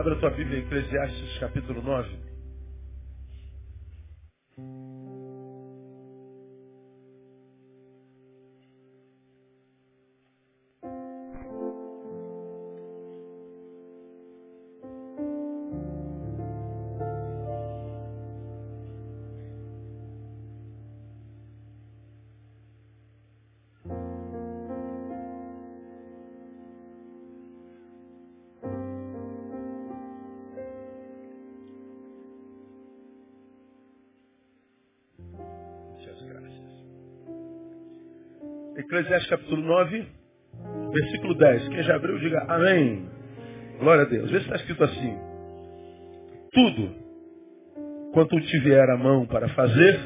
Abra a tua Bíblia em Eclesiastes capítulo 9. Eclesiastes capítulo 9, versículo 10. Quem já abriu, diga amém. Glória a Deus. Vê se está escrito assim. Tudo quanto te vier a mão para fazer,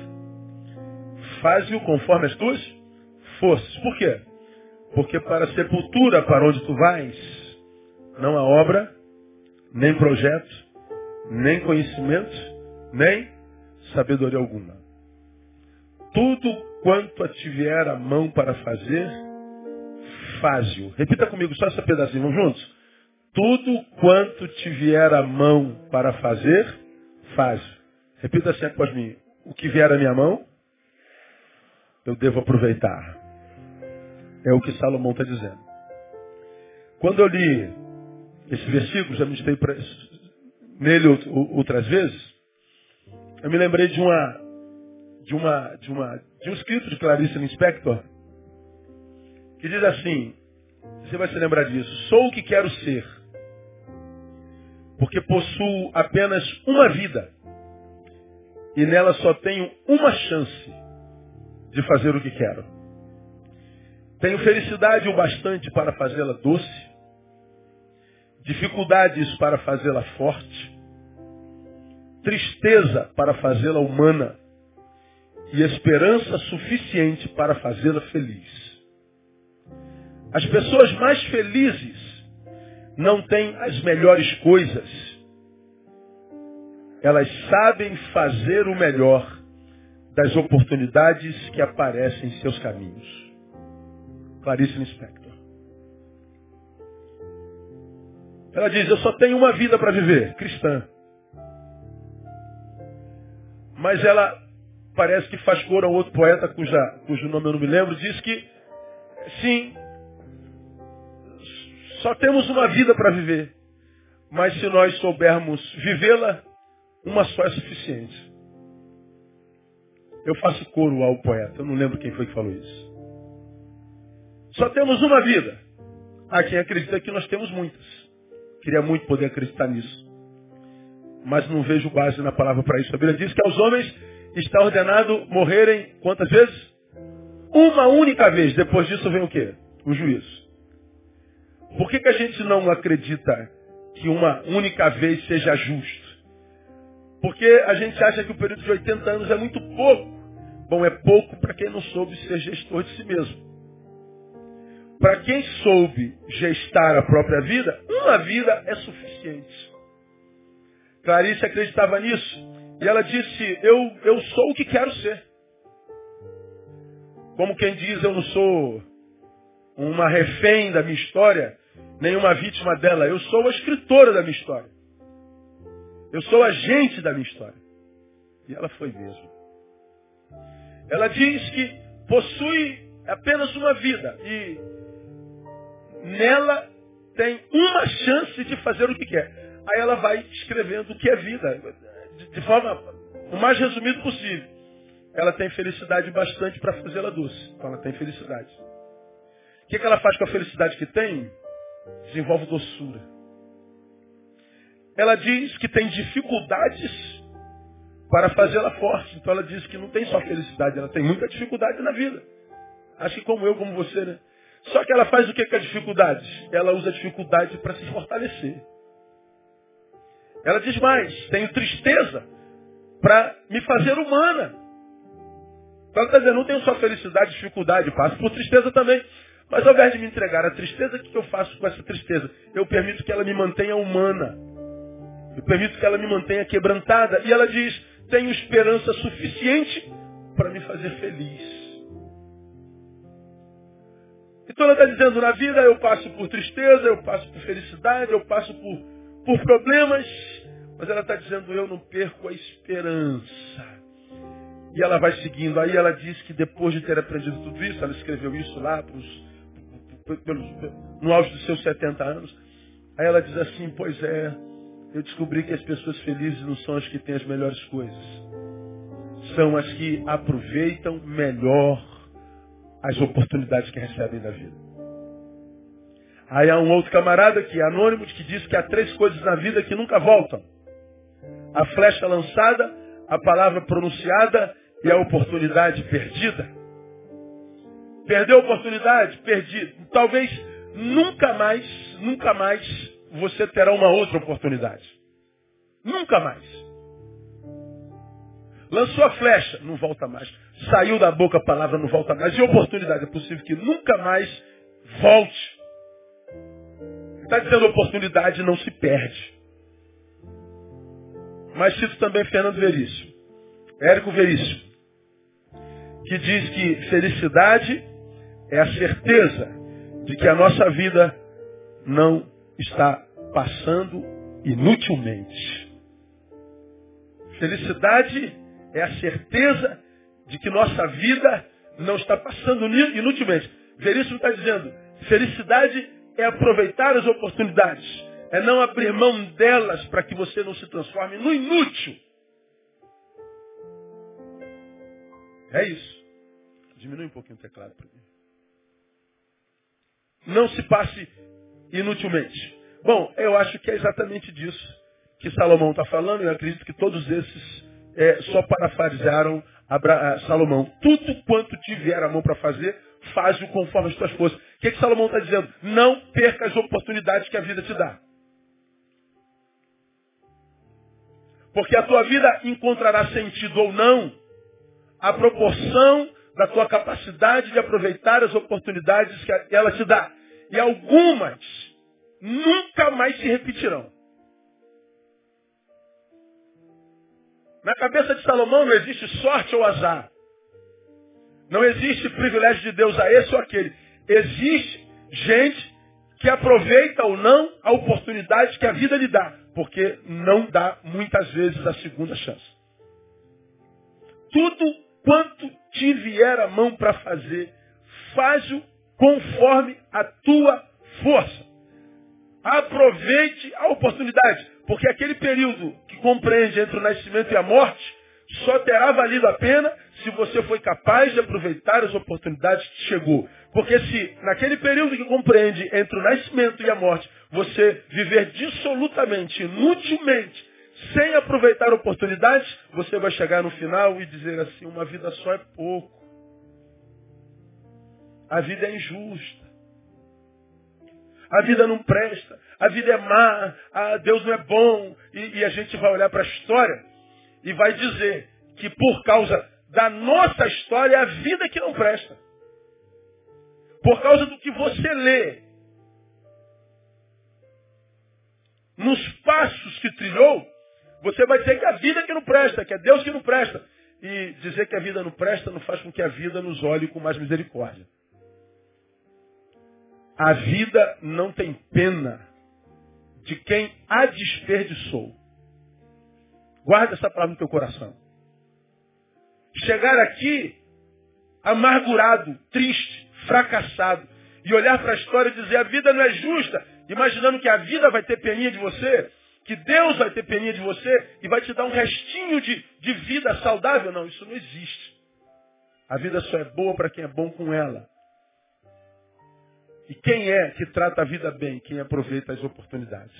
faze-o conforme as tuas forças. Por quê? Porque para a sepultura para onde tu vais, não há obra, nem projeto, nem conhecimento, nem sabedoria alguma. Tudo quanto a te vier a mão para fazer, faze-o. Repita comigo só esse pedacinho, vamos juntos? Tudo quanto te vier a mão para fazer, faz. Repita assim após mim. O que vier à minha mão, eu devo aproveitar. É o que Salomão está dizendo. Quando eu li esse versículo, já me meditei nele outras vezes, eu me lembrei de uma, de uma, de uma, de um escrito de Clarice Lispector, que diz assim, você vai se lembrar disso, sou o que quero ser, porque possuo apenas uma vida, e nela só tenho uma chance de fazer o que quero. Tenho felicidade o bastante para fazê-la doce, dificuldades para fazê-la forte, tristeza para fazê-la humana, e esperança suficiente para fazê-la feliz. As pessoas mais felizes não têm as melhores coisas. Elas sabem fazer o melhor das oportunidades que aparecem em seus caminhos. Clarice Lispector. Ela diz, eu só tenho uma vida para viver, cristã. Mas ela parece que faz cor a outro poeta cuja, cujo nome eu não me lembro, diz que sim, só temos uma vida para viver. Mas se nós soubermos vivê-la, uma só é suficiente. Eu faço coro ao poeta, eu não lembro quem foi que falou isso. Só temos uma vida. Há quem acredita que nós temos muitas. Queria muito poder acreditar nisso. Mas não vejo base na palavra para isso. A Bíblia diz que aos homens está ordenado morrerem quantas vezes? Uma única vez. Depois disso vem o quê? O juízo. Por que, que a gente não acredita que uma única vez seja justo? Porque a gente acha que o período de 80 anos é muito pouco. Bom, é pouco para quem não soube ser gestor de si mesmo. Para quem soube gestar a própria vida, uma vida é suficiente. Clarice acreditava nisso. E ela disse, eu, eu sou o que quero ser. Como quem diz, eu não sou uma refém da minha história, nem uma vítima dela. Eu sou a escritora da minha história. Eu sou agente da minha história. E ela foi mesmo. Ela diz que possui apenas uma vida e nela tem uma chance de fazer o que quer. Aí ela vai escrevendo o que é vida de, de forma o mais resumido possível. Ela tem felicidade bastante para fazê-la doce. Então ela tem felicidade. O que, que ela faz com a felicidade que tem? Desenvolve doçura. Ela diz que tem dificuldades para fazê-la forte. Então ela diz que não tem só felicidade, ela tem muita dificuldade na vida. Acho que como eu, como você, né? Só que ela faz o que com a dificuldade? Ela usa a dificuldade para se fortalecer. Ela diz mais, tenho tristeza para me fazer humana. Então ela está dizendo, não tenho só felicidade, dificuldade, passo por tristeza também. Mas ao invés de me entregar a tristeza, o que eu faço com essa tristeza? Eu permito que ela me mantenha humana. Eu permito que ela me mantenha quebrantada. E ela diz, tenho esperança suficiente para me fazer feliz. Então ela está dizendo, na vida eu passo por tristeza, eu passo por felicidade, eu passo por por problemas, mas ela está dizendo, eu não perco a esperança. E ela vai seguindo. Aí ela diz que depois de ter aprendido tudo isso, ela escreveu isso lá pros, pelos, no auge dos seus 70 anos. Aí ela diz assim, pois é, eu descobri que as pessoas felizes não são as que têm as melhores coisas. São as que aproveitam melhor as oportunidades que recebem da vida. Aí há um outro camarada que é anônimo que diz que há três coisas na vida que nunca voltam. A flecha lançada, a palavra pronunciada e a oportunidade perdida. Perdeu a oportunidade? Perdi. Talvez nunca mais, nunca mais você terá uma outra oportunidade. Nunca mais. Lançou a flecha, não volta mais. Saiu da boca a palavra, não volta mais. E oportunidade? É possível que nunca mais volte. Está dizendo oportunidade não se perde. Mas cito também Fernando Veríssimo. Érico Veríssimo que diz que felicidade é a certeza de que a nossa vida não está passando inutilmente. Felicidade é a certeza de que nossa vida não está passando inutilmente. Veríssimo está dizendo, felicidade é aproveitar as oportunidades, é não abrir mão delas para que você não se transforme no inútil. É isso. Diminui um pouquinho o teclado para mim. Não se passe inutilmente. Bom, eu acho que é exatamente disso que Salomão está falando. Eu acredito que todos esses é, só parafrasearam Salomão. Tudo quanto tiver a mão para fazer, faz-o conforme as tuas forças. O que, que Salomão está dizendo? Não perca as oportunidades que a vida te dá. Porque a tua vida encontrará sentido ou não a proporção da tua capacidade de aproveitar as oportunidades que ela te dá. E algumas nunca mais se repetirão. Na cabeça de Salomão não existe sorte ou azar. Não existe privilégio de Deus a esse ou aquele. Existe gente que aproveita ou não a oportunidade que a vida lhe dá. Porque não dá muitas vezes a segunda chance. Tudo quanto te vier a mão para fazer, faz-o conforme a tua força. Aproveite a oportunidade, porque aquele período que compreende entre o nascimento e a morte só terá valido a pena se você foi capaz de aproveitar as oportunidades que chegou. Porque se naquele período que compreende entre o nascimento e a morte, você viver dissolutamente, inutilmente, sem aproveitar oportunidades, você vai chegar no final e dizer assim, uma vida só é pouco. A vida é injusta. A vida não presta. A vida é má. Ah, Deus não é bom. E, e a gente vai olhar para a história e vai dizer que por causa da nossa história é a vida que não presta. Por causa do que você lê. Nos passos que trilhou, você vai dizer que a vida que não presta, que é Deus que não presta. E dizer que a vida não presta não faz com que a vida nos olhe com mais misericórdia. A vida não tem pena de quem a desperdiçou. Guarda essa palavra no teu coração. Chegar aqui amargurado, triste, fracassado, e olhar para a história e dizer a vida não é justa, imaginando que a vida vai ter peninha de você, que Deus vai ter peninha de você e vai te dar um restinho de, de vida saudável. Não, isso não existe. A vida só é boa para quem é bom com ela. E quem é que trata a vida bem? Quem aproveita as oportunidades.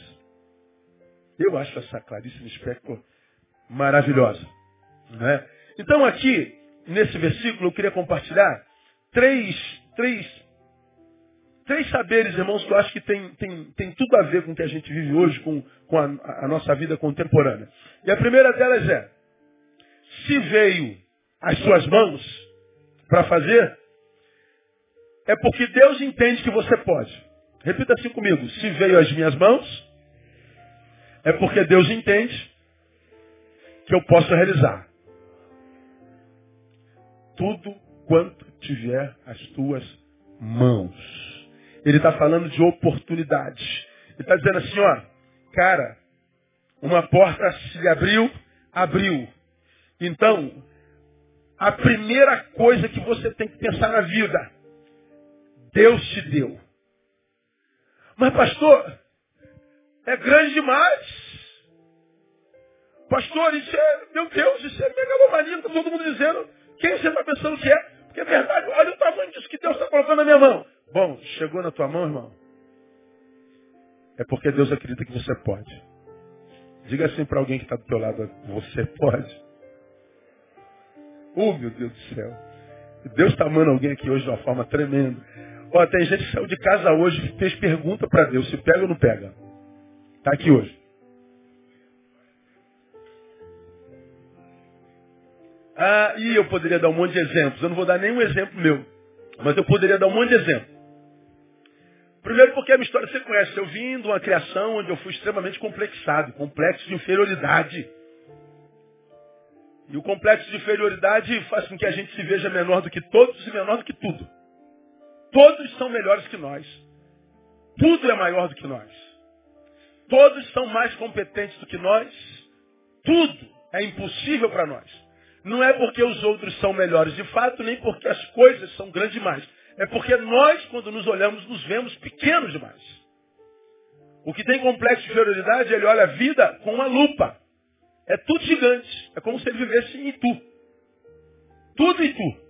Eu acho essa claríssima espectro maravilhosa. Né? Então aqui, nesse versículo, eu queria compartilhar três, três Três saberes, irmãos, que eu acho que tem, tem, tem tudo a ver com o que a gente vive hoje, com, com a, a nossa vida contemporânea. E a primeira delas é, se veio às suas mãos para fazer, é porque Deus entende que você pode. Repita assim comigo. Se veio às minhas mãos, é porque Deus entende que eu posso realizar. Tudo quanto tiver as tuas mãos. Ele está falando de oportunidades. Ele está dizendo assim, ó, Cara, uma porta se abriu, abriu. Então, a primeira coisa que você tem que pensar na vida, Deus te deu. Mas pastor, é grande demais. Pastor, isso é, meu Deus, isso é megalomania, está todo mundo dizendo. Quem você está pensando que é? Porque é verdade, olha o tamanho disso que Deus está colocando na minha mão. Bom, chegou na tua mão, irmão. É porque Deus acredita que você pode. Diga assim para alguém que está do teu lado, você pode. Oh, meu Deus do céu. Deus está amando alguém aqui hoje de uma forma tremenda. Ó, tem gente que saiu de casa hoje e fez pergunta para Deus, se pega ou não pega. Está aqui hoje. Ah, e eu poderia dar um monte de exemplos. Eu não vou dar nenhum exemplo meu. Mas eu poderia dar um monte de exemplos. Primeiro porque a minha história você conhece. Eu vim de uma criação onde eu fui extremamente complexado, complexo de inferioridade. E o complexo de inferioridade faz com que a gente se veja menor do que todos e menor do que tudo. Todos são melhores que nós. Tudo é maior do que nós. Todos são mais competentes do que nós. Tudo é impossível para nós. Não é porque os outros são melhores de fato, nem porque as coisas são grandes demais. É porque nós, quando nos olhamos, nos vemos pequenos demais. O que tem complexo de inferioridade, ele olha a vida com uma lupa. É tudo gigante. É como se ele vivesse em tu. Tudo em tu.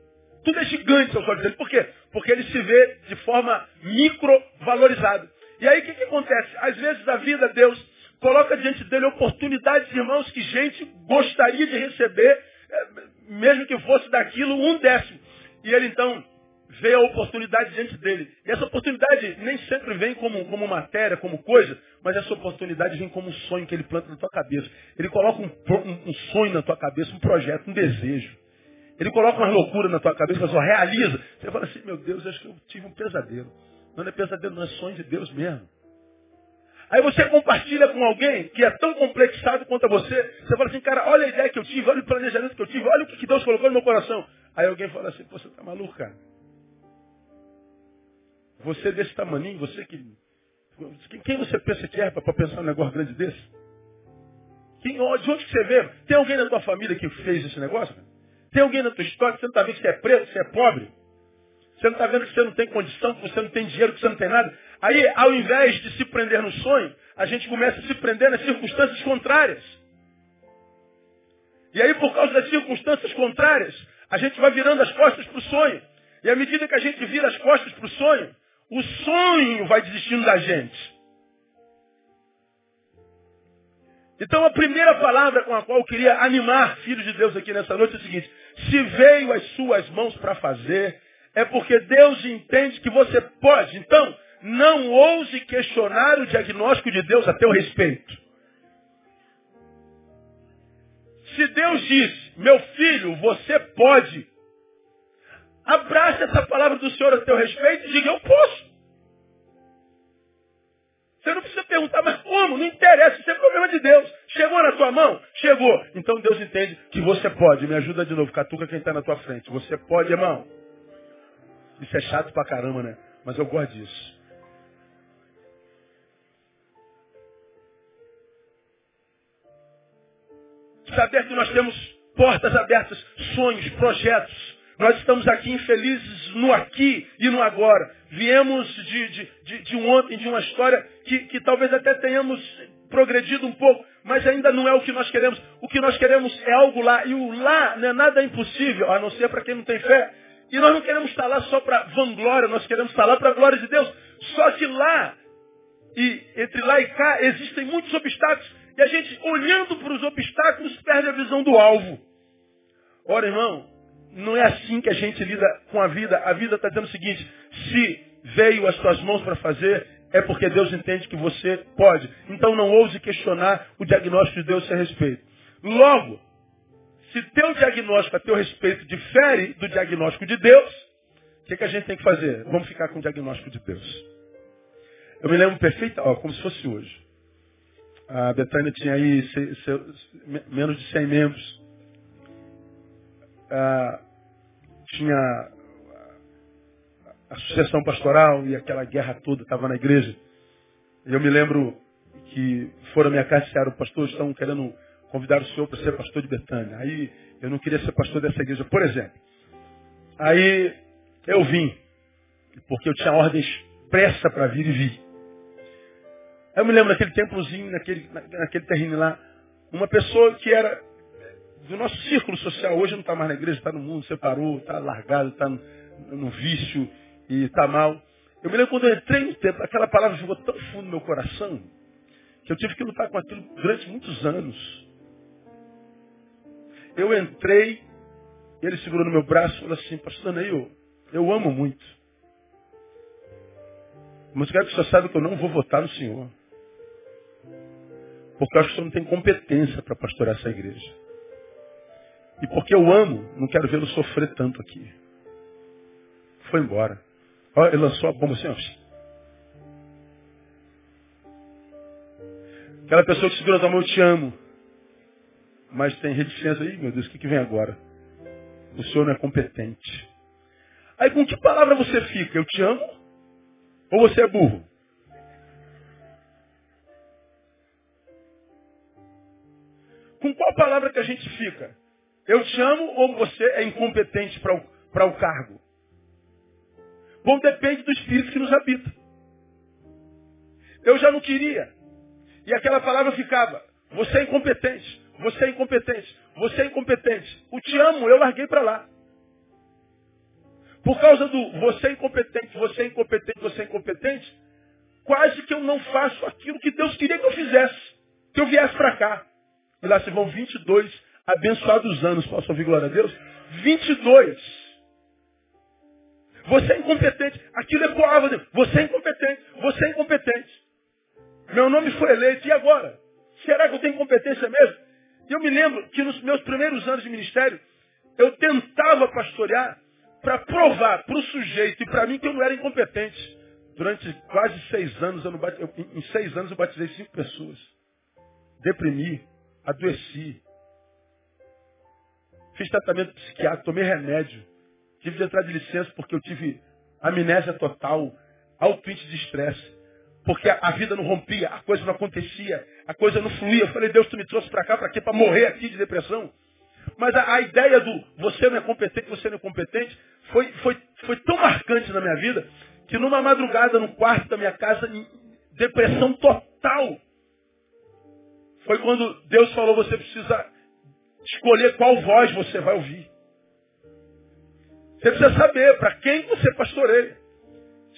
Tudo é gigante aos olhos dele. Por quê? Porque ele se vê de forma micro-valorizada. E aí o que, que acontece? Às vezes a vida, Deus coloca diante dele oportunidades, irmãos, que gente gostaria de receber mesmo que fosse daquilo um décimo. E ele então vê a oportunidade diante dele. E essa oportunidade nem sempre vem como, como matéria, como coisa, mas essa oportunidade vem como um sonho que ele planta na tua cabeça. Ele coloca um, um, um sonho na tua cabeça, um projeto, um desejo. Ele coloca uma loucura na tua cabeça, só realiza. Você fala assim, meu Deus, acho que eu tive um pesadelo. Não é pesadelo, não é sonho de Deus mesmo. Aí você compartilha com alguém que é tão complexado quanto você. Você fala assim, cara, olha a ideia que eu tive, olha o planejamento que eu tive, olha o que Deus colocou no meu coração. Aí alguém fala assim, você está maluco, cara? Você desse tamaninho, você que. Quem você pensa que é para pensar um negócio grande desse? Quem, de onde você vê? Tem alguém na tua família que fez esse negócio? Tem alguém na tua história que você não está vendo que você é preto, que você é pobre? Você não está vendo que você não tem condição, que você não tem dinheiro, que você não tem nada? Aí, ao invés de se prender no sonho, a gente começa a se prender nas circunstâncias contrárias. E aí, por causa das circunstâncias contrárias, a gente vai virando as costas para o sonho. E à medida que a gente vira as costas para o sonho, o sonho vai desistindo da gente. Então a primeira palavra com a qual eu queria animar filhos de Deus aqui nessa noite é o seguinte: se veio às suas mãos para fazer, é porque Deus entende que você pode. Então, não ouse questionar o diagnóstico de Deus a teu respeito. Se Deus diz, meu filho, você pode, abrace essa palavra do Senhor a teu respeito e diga, eu posso. Você não precisa perguntar, mas como? Não interessa, isso é problema de Deus. Chegou na tua mão? Chegou. Então Deus entende que você pode. Me ajuda de novo, catuca quem está na tua frente. Você pode, irmão. Isso é chato pra caramba, né? Mas eu gosto disso. Saber que nós temos portas abertas, sonhos, projetos. Nós estamos aqui infelizes no aqui e no agora. Viemos de, de, de, de um ontem, de uma história que, que talvez até tenhamos progredido um pouco, mas ainda não é o que nós queremos. O que nós queremos é algo lá. E o lá não é nada impossível, a não ser para quem não tem fé. E nós não queremos estar lá só para vanglória, nós queremos estar lá para a glória de Deus. Só que lá, e entre lá e cá, existem muitos obstáculos. E a gente, olhando para os obstáculos, perde a visão do alvo. Ora, irmão, não é assim que a gente lida com a vida. A vida está dizendo o seguinte, se veio as tuas mãos para fazer, é porque Deus entende que você pode. Então não ouse questionar o diagnóstico de Deus a respeito. Logo, se teu diagnóstico a teu respeito difere do diagnóstico de Deus, o que, que a gente tem que fazer? Vamos ficar com o diagnóstico de Deus. Eu me lembro perfeito, como se fosse hoje. A Betânia tinha aí menos de 100 membros. Ah, tinha a sucessão pastoral e aquela guerra toda estava na igreja. Eu me lembro que foram me acariciar, o pastor, estão querendo convidar o senhor para ser pastor de Betânia. Aí eu não queria ser pastor dessa igreja, por exemplo. Aí eu vim, porque eu tinha ordens pressa para vir e vir. Eu me lembro daquele templozinho, naquele, naquele terreno lá, uma pessoa que era do nosso círculo social, hoje não está mais na igreja, está no mundo, separou, está largado, está no, no, vício e está mal. Eu me lembro quando eu entrei no templo, aquela palavra ficou tão fundo no meu coração, que eu tive que lutar com aquilo durante muitos anos. Eu entrei, ele segurou no meu braço e falou assim, pastor Neil, eu amo muito. Mas quero que o senhor saiba que eu não vou votar no senhor. Porque eu acho que o senhor não tem competência para pastorear essa igreja. E porque eu amo, não quero vê-lo sofrer tanto aqui. Foi embora. Olha, ele lançou a bomba assim, ó. Aquela pessoa que segura a mão, eu te amo. Mas tem reticência aí, meu Deus, o que, que vem agora? O senhor não é competente. Aí com que palavra você fica? Eu te amo? Ou você é burro? Com qual palavra que a gente fica? Eu te amo ou você é incompetente para o, o cargo? Bom, depende do espírito que nos habita. Eu já não queria. E aquela palavra ficava, você é incompetente, você é incompetente, você é incompetente. O te amo, eu larguei para lá. Por causa do você é incompetente, você é incompetente, você é incompetente, quase que eu não faço aquilo que Deus queria que eu fizesse. Que eu viesse para cá. E lá se vão 22 abençoados anos, posso ouvir glória a Deus? 22. Você é incompetente. Aquilo ecoava. Você é incompetente. Você é incompetente. Meu nome foi eleito. E agora? Será que eu tenho competência mesmo? Eu me lembro que nos meus primeiros anos de ministério, eu tentava pastorear para provar para o sujeito e para mim que eu não era incompetente. Durante quase seis anos, eu não bate... em seis anos eu batizei cinco pessoas. Deprimi, adoeci, Fiz tratamento psiquiátrico, tomei remédio. Tive de entrar de licença porque eu tive amnésia total, alto índice de estresse. Porque a, vida não rompia, a coisa não acontecia, a coisa não fluía. Eu falei, Deus, tu me trouxe para cá, para quê? Para morrer aqui de depressão. Mas a, a, ideia do você não é competente, você não é competente, foi, foi, foi tão marcante na minha vida, que numa madrugada, no quarto da minha casa, depressão total. Foi quando Deus falou, você precisa escolher qual voz você vai ouvir. Você precisa saber para quem você pastoreia.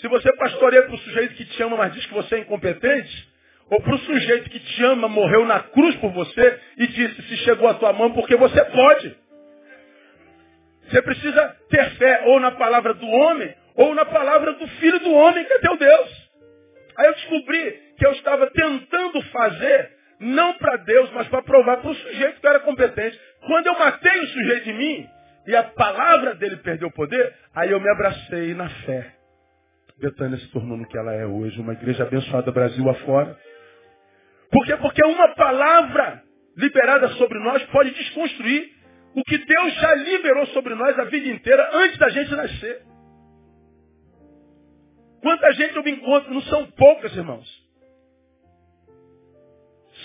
Se você pastoreia para o sujeito que te ama, mas diz que você é incompetente, ou para o sujeito que te ama, morreu na cruz por você e disse se chegou a tua mão porque você pode. Você precisa ter fé ou na palavra do homem, ou na palavra do filho do homem, que é teu Deus. Aí eu descobri que eu estava tentando fazer não para Deus, mas para provar para o sujeito que era competente. Quando eu matei o sujeito em mim, e a palavra dele perdeu o poder, aí eu me abracei na fé. Betânia se tornou no que ela é hoje, uma igreja abençoada Brasil afora. Por quê? Porque uma palavra liberada sobre nós pode desconstruir o que Deus já liberou sobre nós a vida inteira antes da gente nascer. Quanta gente eu me encontro, não são poucas, irmãos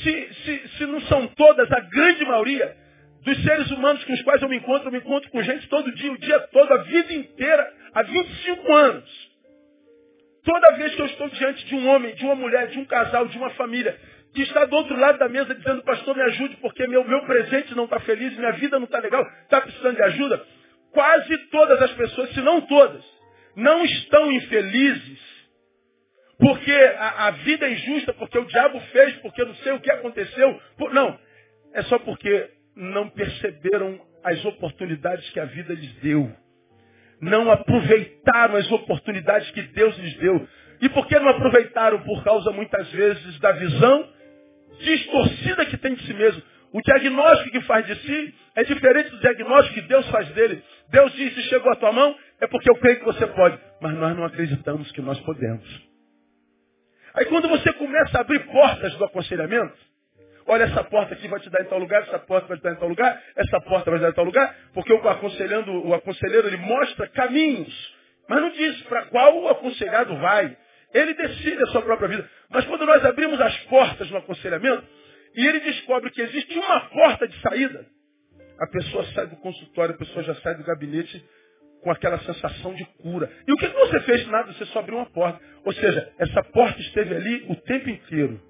se, se, se não são todas, a grande maioria dos seres humanos com os quais eu me encontro, eu me encontro com gente todo dia, o dia todo, a vida inteira, há 25 anos. Toda vez que eu estou diante de um homem, de uma mulher, de um casal, de uma família, que está do outro lado da mesa dizendo, pastor, me ajude, porque meu, meu presente não está feliz, minha vida não está legal, está precisando de ajuda. Quase todas as pessoas, se não todas, não estão infelizes porque a, a, vida é injusta, porque o diabo fez, porque não sei o que aconteceu. Por, não, é só porque não perceberam as oportunidades que a vida lhes deu. Não aproveitaram as oportunidades que Deus lhes deu. E por que não aproveitaram? Por causa, muitas vezes, da visão distorcida que tem de si mesmo. O diagnóstico que faz de si é diferente do diagnóstico que Deus faz dele. Deus diz, se chegou a tua mão, é porque eu creio que você pode. Mas nós não acreditamos que nós podemos. Aí quando você começa a abrir portas do aconselhamento, olha, essa porta aqui vai te dar em tal lugar, essa porta vai te dar em tal lugar, essa porta vai te dar em tal lugar, porque o aconselhando, o aconselheiro, ele mostra caminhos, mas não diz para qual o aconselhado vai. Ele decide a sua própria vida. Mas quando nós abrimos as portas no aconselhamento, e ele descobre que existe uma porta de saída, a pessoa sai do consultório, a pessoa já sai do gabinete com aquela sensação de cura. E o que você fez? Nada, você só abriu uma porta. Ou seja, essa porta esteve ali o tempo inteiro.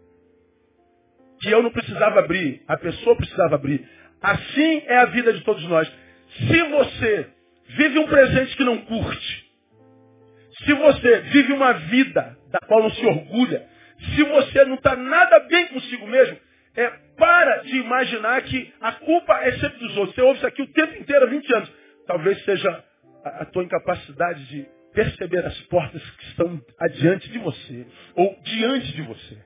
Que eu não precisava abrir, a pessoa precisava abrir. Assim é a vida de todos nós. Se você vive um presente que não curte, se você vive uma vida da qual não se orgulha, se você não está nada bem consigo mesmo, é, para de imaginar que a culpa é sempre dos outros. Você ouve isso aqui o tempo inteiro, há 20 anos. Talvez seja a, tua incapacidade de perceber as portas que estão adiante de você, ou diante de você.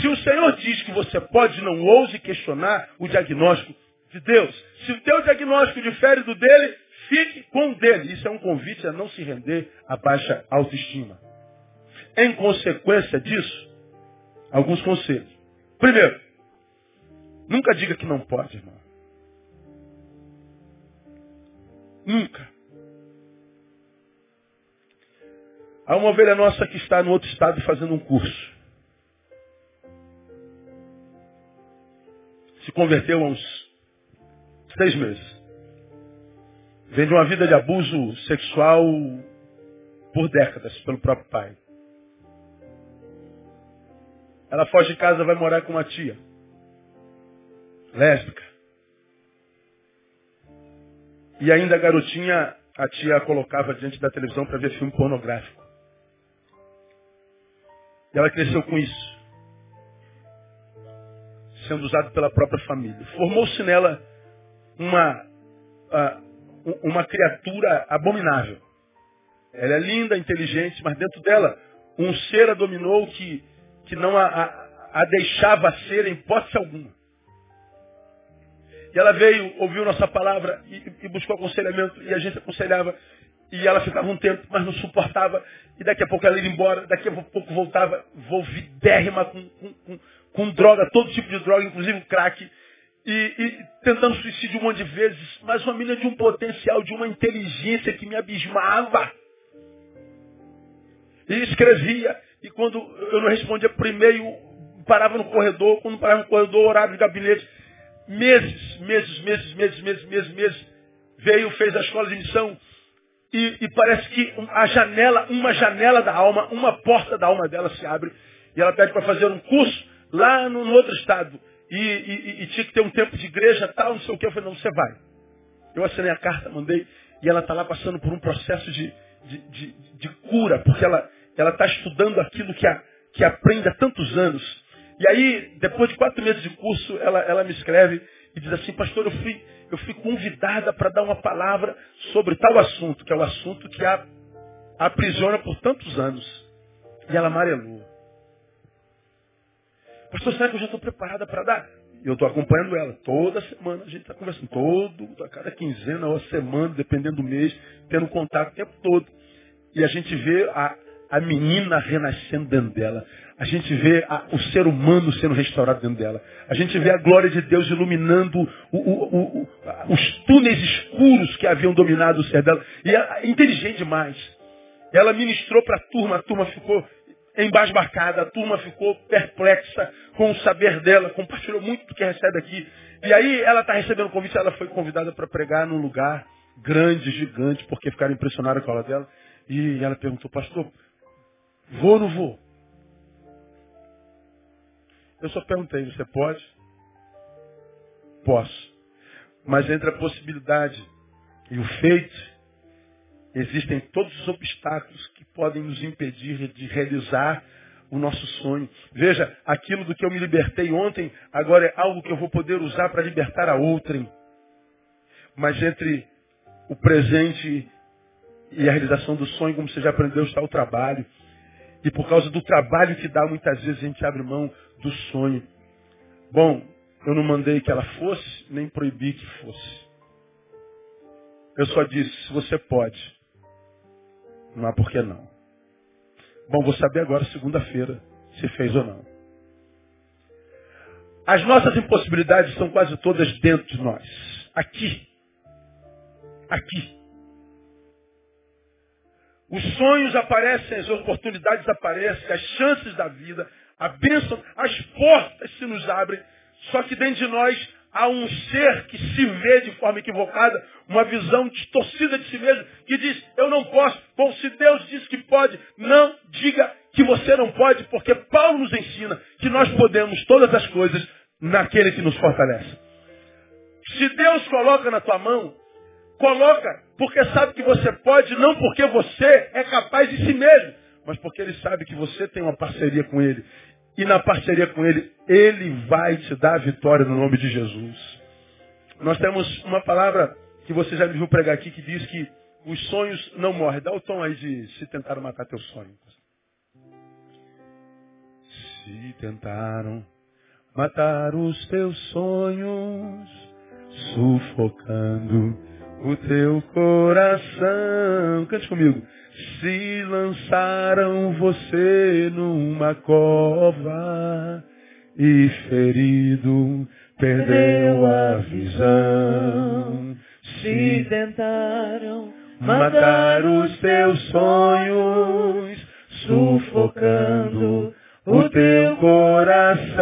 Se o Senhor diz que você pode, não ouse questionar o diagnóstico de Deus. Se o teu diagnóstico difere do dele, fique com o dele. Isso é um convite a não se render à baixa autoestima. Em consequência disso, alguns conselhos. Primeiro, nunca diga que não pode, irmão. Nunca. Há uma ovelha nossa que está no outro estado fazendo um curso. Se converteu há uns seis meses. Vem de uma vida de abuso sexual por décadas pelo próprio pai. Ela foge de casa, vai morar com uma tia. Lésbica. E ainda a garotinha, a tia a colocava diante da televisão para ver filme pornográfico. E ela cresceu com isso. Sendo usado pela própria família. Formou-se nela uma, uma criatura abominável. Ela é linda, inteligente, mas dentro dela um ser a dominou que que não a, a, a deixava ser em hipótese alguma. E ela veio, ouviu nossa palavra e, e, buscou aconselhamento, e a gente aconselhava, e ela ficava um tempo, mas não suportava, e daqui a pouco ela ia embora, daqui a pouco voltava, volvidérrima com, com, com, com droga, todo tipo de droga, inclusive crack, e, e, tentando suicídio um monte de vezes, mas uma menina de um potencial, de uma inteligência que me abismava. E escrevia, e quando eu não respondia por e-mail, parava no corredor, quando parava no corredor, horário de gabinete. Meses, meses, meses, meses, meses, meses, meses. Veio, fez a escola de missão. E, e parece que a janela, uma janela da alma, uma porta da alma dela se abre. E ela pede para fazer um curso lá no, no outro estado. E, e, e, tinha que ter um tempo de igreja, tal, não sei o que. Eu falei, não, você vai. Eu assinei a carta, mandei. E ela está lá passando por um processo de, de, de, de cura, porque ela, está estudando aquilo que, a, que aprende há tantos anos. E aí, depois de quatro meses de curso, ela, ela me escreve e diz assim, pastor, eu fui, eu fui convidada para dar uma palavra sobre tal assunto, que é o assunto que a, aprisiona por tantos anos. E ela amarelou. Pastor, será que eu já estou preparada para dar? Eu estou acompanhando ela. Toda semana a gente está conversando. Todo, a cada quinzena ou semana, dependendo do mês, tendo contato o tempo todo. E a gente vê a, a menina renascendo dentro dela. A gente vê a, o ser humano sendo restaurado dentro dela. A gente vê a glória de Deus iluminando o, o, o, os túneis escuros que haviam dominado o ser dela. E é inteligente demais. Ela ministrou para a turma, a turma ficou embasbacada, a turma ficou perplexa com o saber dela, compartilhou muito do que recebe aqui. E aí ela está recebendo convite, ela foi convidada para pregar num lugar grande, gigante, porque ficaram impressionados com a aula dela. E ela perguntou, pastor, Vou ou não vou? Eu só perguntei, você pode? Posso. Mas entre a possibilidade e o feito, existem todos os obstáculos que podem nos impedir de realizar o nosso sonho. Veja, aquilo do que eu me libertei ontem, agora é algo que eu vou poder usar para libertar a outrem. Mas entre o presente e a realização do sonho, como você já aprendeu, está o trabalho. E por causa do trabalho que dá, muitas vezes a gente abre mão do sonho. Bom, eu não mandei que ela fosse, nem proibi que fosse. Eu só disse, se você pode, não há por que não. Bom, vou saber agora, segunda-feira, se fez ou não. As nossas impossibilidades são quase todas dentro de nós. Aqui. Aqui. Os sonhos aparecem, as oportunidades aparecem, as chances da vida, a bênção, as portas se nos abrem. Só que dentro de nós há um ser que se vê de forma equivocada, uma visão distorcida de si mesmo, que diz, eu não posso. Bom, se Deus diz que pode, não diga que você não pode, porque Paulo nos ensina que nós podemos todas as coisas naquele que nos fortalece. Se Deus coloca na tua mão, coloca porque sabe que você pode, não porque você é capaz de si mesmo, mas porque ele sabe que você tem uma parceria com ele. E na parceria com ele, ele vai te dar a vitória no nome de Jesus. Nós temos uma palavra que você já me viu pregar aqui que diz que os sonhos não morrem. Dá o tom aí de se tentaram matar teu sonho. Se tentaram matar os teus sonhos, sufocando o teu coração. Cante comigo. Se lançaram você numa cova e ferido perdeu a visão. Se tentaram matar os teus sonhos, sufocando o teu coração.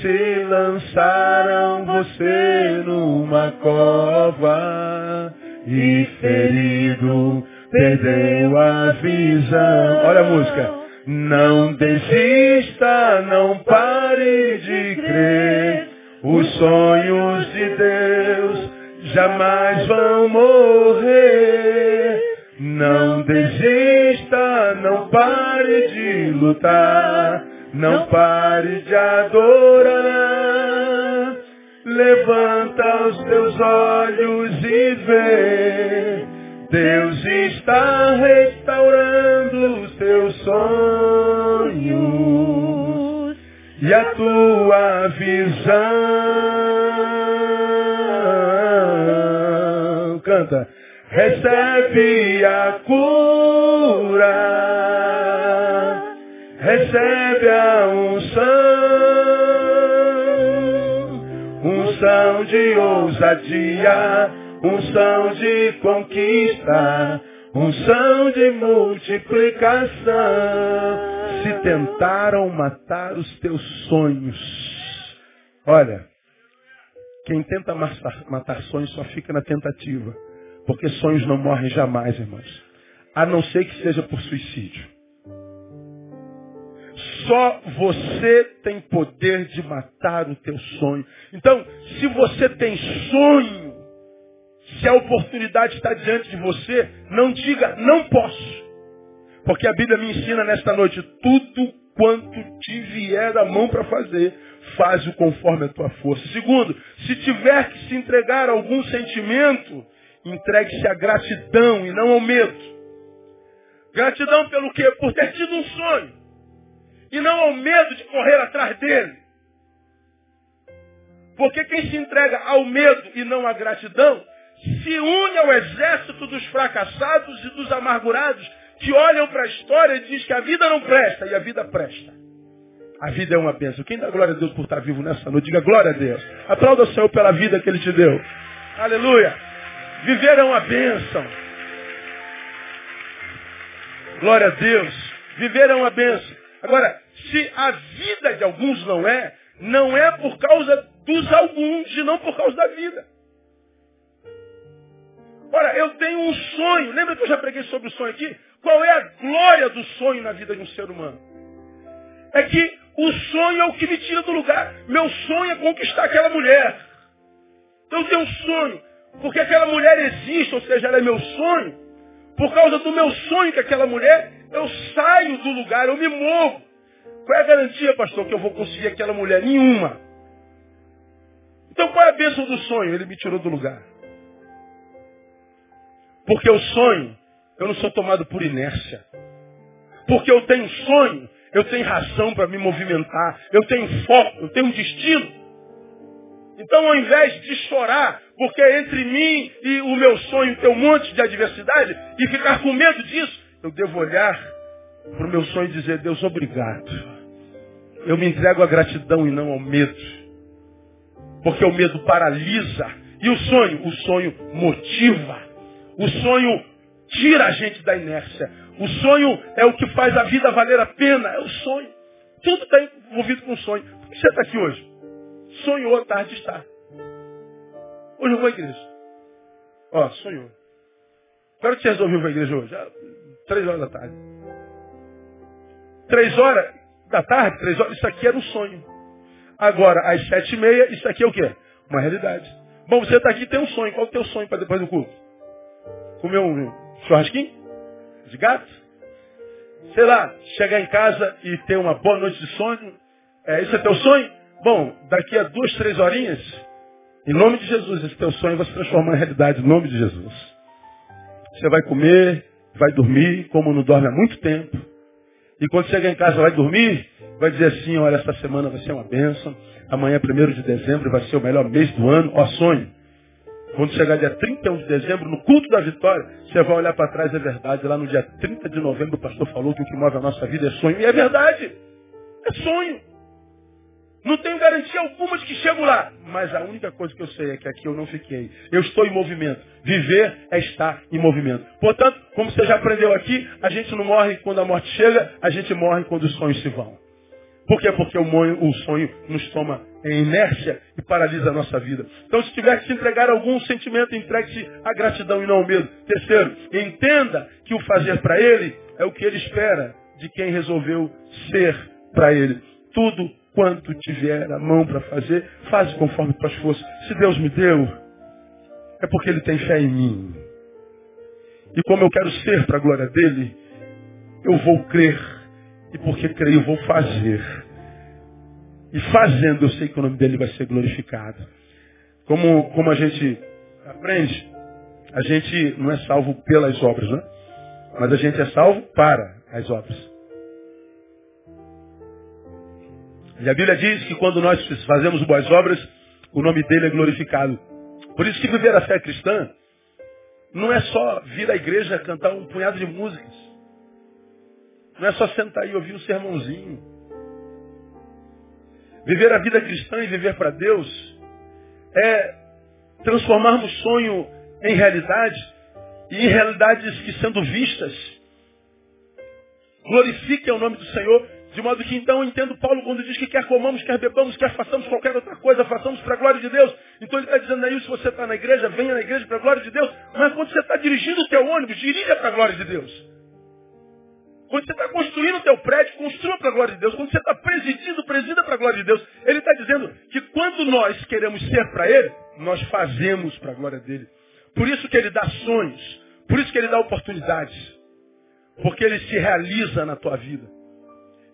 Se lançaram você numa cova e ferido perdeu a visão. Olha a música. Não desista, não pare de crer. Os sonhos de Deus jamais vão morrer. Não desista, não pare de lutar. Não pare de adorar. Levanta os teus olhos e vê. Deus está restaurando os teus sonhos e a tua visão. Canta. Recebe a cura recebe a unção, unção de ousadia, unção de conquista, unção de multiplicação. Se tentaram matar os teus sonhos, olha, quem tenta matar, sonhos só fica na tentativa, porque sonhos não morrem jamais, irmãos, a não ser que seja por suicídio. Só você tem poder de matar o teu sonho. Então, se você tem sonho, se a oportunidade está diante de você, não diga não posso. Porque a Bíblia me ensina nesta noite, tudo quanto te vier a mão para fazer, faz-o conforme a tua força. Segundo, se tiver que se entregar a algum sentimento, entregue-se à gratidão e não ao medo. Gratidão pelo quê? Por ter tido um sonho e não ao medo de correr atrás dele. Porque quem se entrega ao medo e não à gratidão, se une ao exército dos fracassados e dos amargurados que olham para a história e diz que a vida não presta e a vida presta. A vida é uma bênção. Quem dá glória a Deus por estar vivo nessa noite, diga glória a Deus. Aplauda o Senhor pela vida que Ele te deu. Aleluia. Viver é uma bênção. Glória a Deus. Viver é uma bênção. Agora, se a vida de alguns não é, não é por causa dos alguns e não por causa da vida. Ora, eu tenho um sonho. Lembra que eu já preguei sobre o sonho aqui? Qual é a glória do sonho na vida de um ser humano? É que o sonho é o que me tira do lugar. Meu sonho é conquistar aquela mulher. Então eu tenho um sonho. Porque aquela mulher existe, ou seja, ela é meu sonho. Por causa do meu sonho com aquela mulher, eu saio do lugar, eu me movo. Qual é a garantia, pastor, que eu vou conseguir aquela mulher? Nenhuma. Então qual é a bênção do sonho? Ele me tirou do lugar. Porque o sonho, eu não sou tomado por inércia. Porque eu tenho sonho, eu tenho razão para me movimentar. Eu tenho foco, eu tenho um destino. Então, ao invés de chorar, porque entre mim e o meu sonho tem um monte de adversidade, e ficar com medo disso, eu devo olhar para o meu sonho e dizer, Deus, obrigado. Eu me entrego à gratidão e não ao medo. Porque o medo paralisa. E o sonho? O sonho motiva. O sonho tira a gente da inércia. O sonho é o que faz a vida valer a pena. É o sonho. Tudo está envolvido com o sonho. Por que você está aqui hoje? Sonhou a tarde está. Hoje eu vou à igreja. Ó, sonhou. Quero que você resolveu para a igreja hoje. Ah, três horas da tarde. Três horas da tarde, três horas, isso aqui era um sonho. Agora, às sete e meia, isso aqui é o quê? Uma realidade. Bom, você está aqui e tem um sonho. Qual é o teu sonho para depois do culto? Comer um churrasquinho? De gato? Sei lá, chegar em casa e ter uma boa noite de sono. É, isso é teu sonho? Bom, daqui a duas, três horinhas, em nome de Jesus, esse teu sonho vai se transformar em realidade, em nome de Jesus. Você vai comer, vai dormir, como não dorme há muito tempo. E quando chegar em casa vai dormir, vai dizer assim, olha, essa semana vai ser uma bênção. Amanhã, 1 de dezembro, vai ser o melhor mês do ano. Ó, sonho. Quando chegar dia 31 de dezembro, no culto da vitória, você vai olhar para trás, é verdade. Lá no dia 30 de novembro, o pastor falou que o que move a nossa vida é sonho. E é verdade. É sonho. Não tenho garantia alguma de que chego lá. Mas a única coisa que eu sei é que aqui eu não fiquei. Eu estou em movimento. Viver é estar em movimento. Portanto, como você já aprendeu aqui, a gente não morre quando a morte chega, a gente morre quando os sonhos se vão. Por quê? Porque o sonho nos toma em inércia e paralisa a nossa vida. Então, se tiver que se entregar algum sentimento, entregue-se à gratidão e não ao medo. Terceiro, entenda que o fazer para Ele é o que Ele espera de quem resolveu ser para Ele. Tudo quanto tiver a mão para fazer, faz conforme tuas forças. Se Deus me deu, é porque Ele tem fé em mim. E como eu quero ser para a glória dele, eu vou crer. E porque creio, vou fazer. E fazendo, eu sei que o nome dele vai ser glorificado. Como, como a gente aprende, a gente não é salvo pelas obras, né? Mas a gente é salvo para as obras. E a Bíblia diz que quando nós fazemos boas obras, o nome dele é glorificado. Por isso que viver a fé cristã não é só vir à igreja cantar um punhado de músicas. Não é só sentar e ouvir um sermãozinho. Viver a vida cristã e viver para Deus é transformarmos sonho em realidade e em realidades que sendo vistas glorifiquem o nome do Senhor de modo que então eu entendo Paulo quando diz que quer comamos, quer bebamos, quer façamos qualquer outra coisa, façamos para a glória de Deus. Então ele está dizendo aí, se você está na igreja, venha na igreja para a glória de Deus. Mas quando você está dirigindo o teu ônibus, dirija para a glória de Deus. Quando você está construindo o teu prédio, construa para a glória de Deus. Quando você está presidindo, presida para a glória de Deus. Ele está dizendo que quando nós queremos ser para Ele, nós fazemos para a glória dele. Por isso que Ele dá sonhos. Por isso que Ele dá oportunidades. Porque Ele se realiza na tua vida.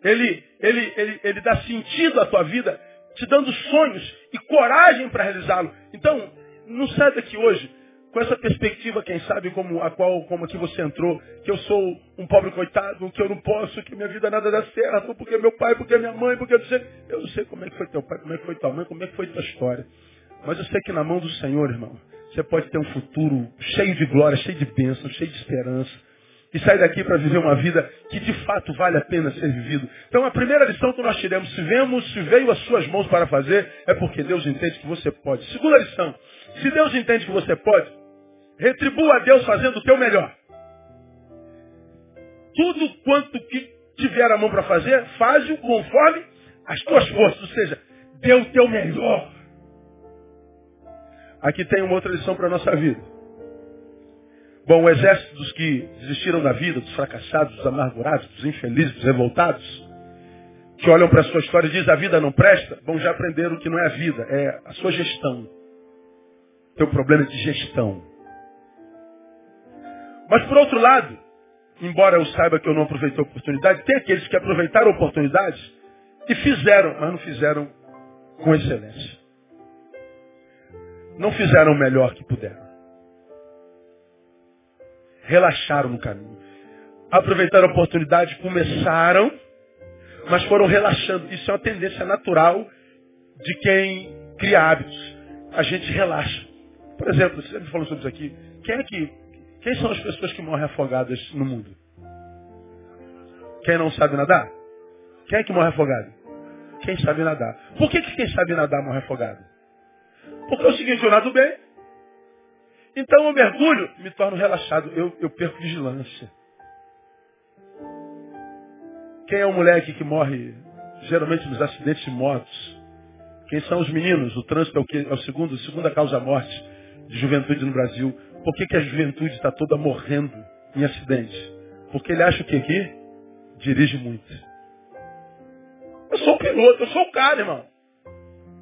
Ele, ele, ele, ele dá sentido à tua vida, te dando sonhos e coragem para realizá-lo. Então, não sai daqui hoje com essa perspectiva, quem sabe, como a qual, como aqui você entrou, que eu sou um pobre coitado, que eu não posso, que minha vida nada dá certo, porque meu pai, porque minha mãe, porque eu não sei. Eu não sei como é que foi teu pai, como é que foi tua mãe, como é que foi tua história. Mas eu sei que na mão do Senhor, irmão, você pode ter um futuro cheio de glória, cheio de bênçãos, cheio de esperança e sai daqui para viver uma vida que de fato vale a pena ser vivido. Então a primeira lição que nós tiramos, se vemos, se veio as suas mãos para fazer, é porque Deus entende que você pode. Segunda lição, se Deus entende que você pode, retribua a Deus fazendo o teu melhor. Tudo quanto que tiver a mão para fazer, faz-o conforme as tuas forças, ou seja, dê o teu melhor. Aqui tem uma outra lição para a nossa vida. Bom, o exército dos que desistiram da vida, dos fracassados, dos amargurados, dos infelizes, dos revoltados, que olham para a sua história e dizem a vida não presta, bom, já aprenderam que não é a vida, é a sua gestão. Teu problema é de gestão. Mas por outro lado, embora eu saiba que eu não aproveitei a oportunidade, tem aqueles que aproveitaram a oportunidade e fizeram, mas não fizeram com excelência. Não fizeram o melhor que puderam relaxaram no caminho. Aproveitaram a oportunidade, começaram, mas foram relaxando. Isso é uma tendência natural de quem cria hábitos. A gente relaxa. Por exemplo, você me falou sobre isso aqui. Quem é que. Quem são as pessoas que morrem afogadas no mundo? Quem não sabe nadar? Quem é que morre afogado? Quem sabe nadar. Por que, que quem sabe nadar morre afogado? Porque é o seguinte, eu nado bem. Então eu mergulho, me torno relaxado, eu, eu perco vigilância. Quem é o moleque que morre geralmente nos acidentes de motos? Quem são os meninos? O trânsito é o, que, é o segundo, a segunda causa morte de juventude no Brasil. Por que, que a juventude está toda morrendo em acidente? Porque ele acha o que aqui? Dirige muito. Eu sou o piloto, eu sou o cara, irmão.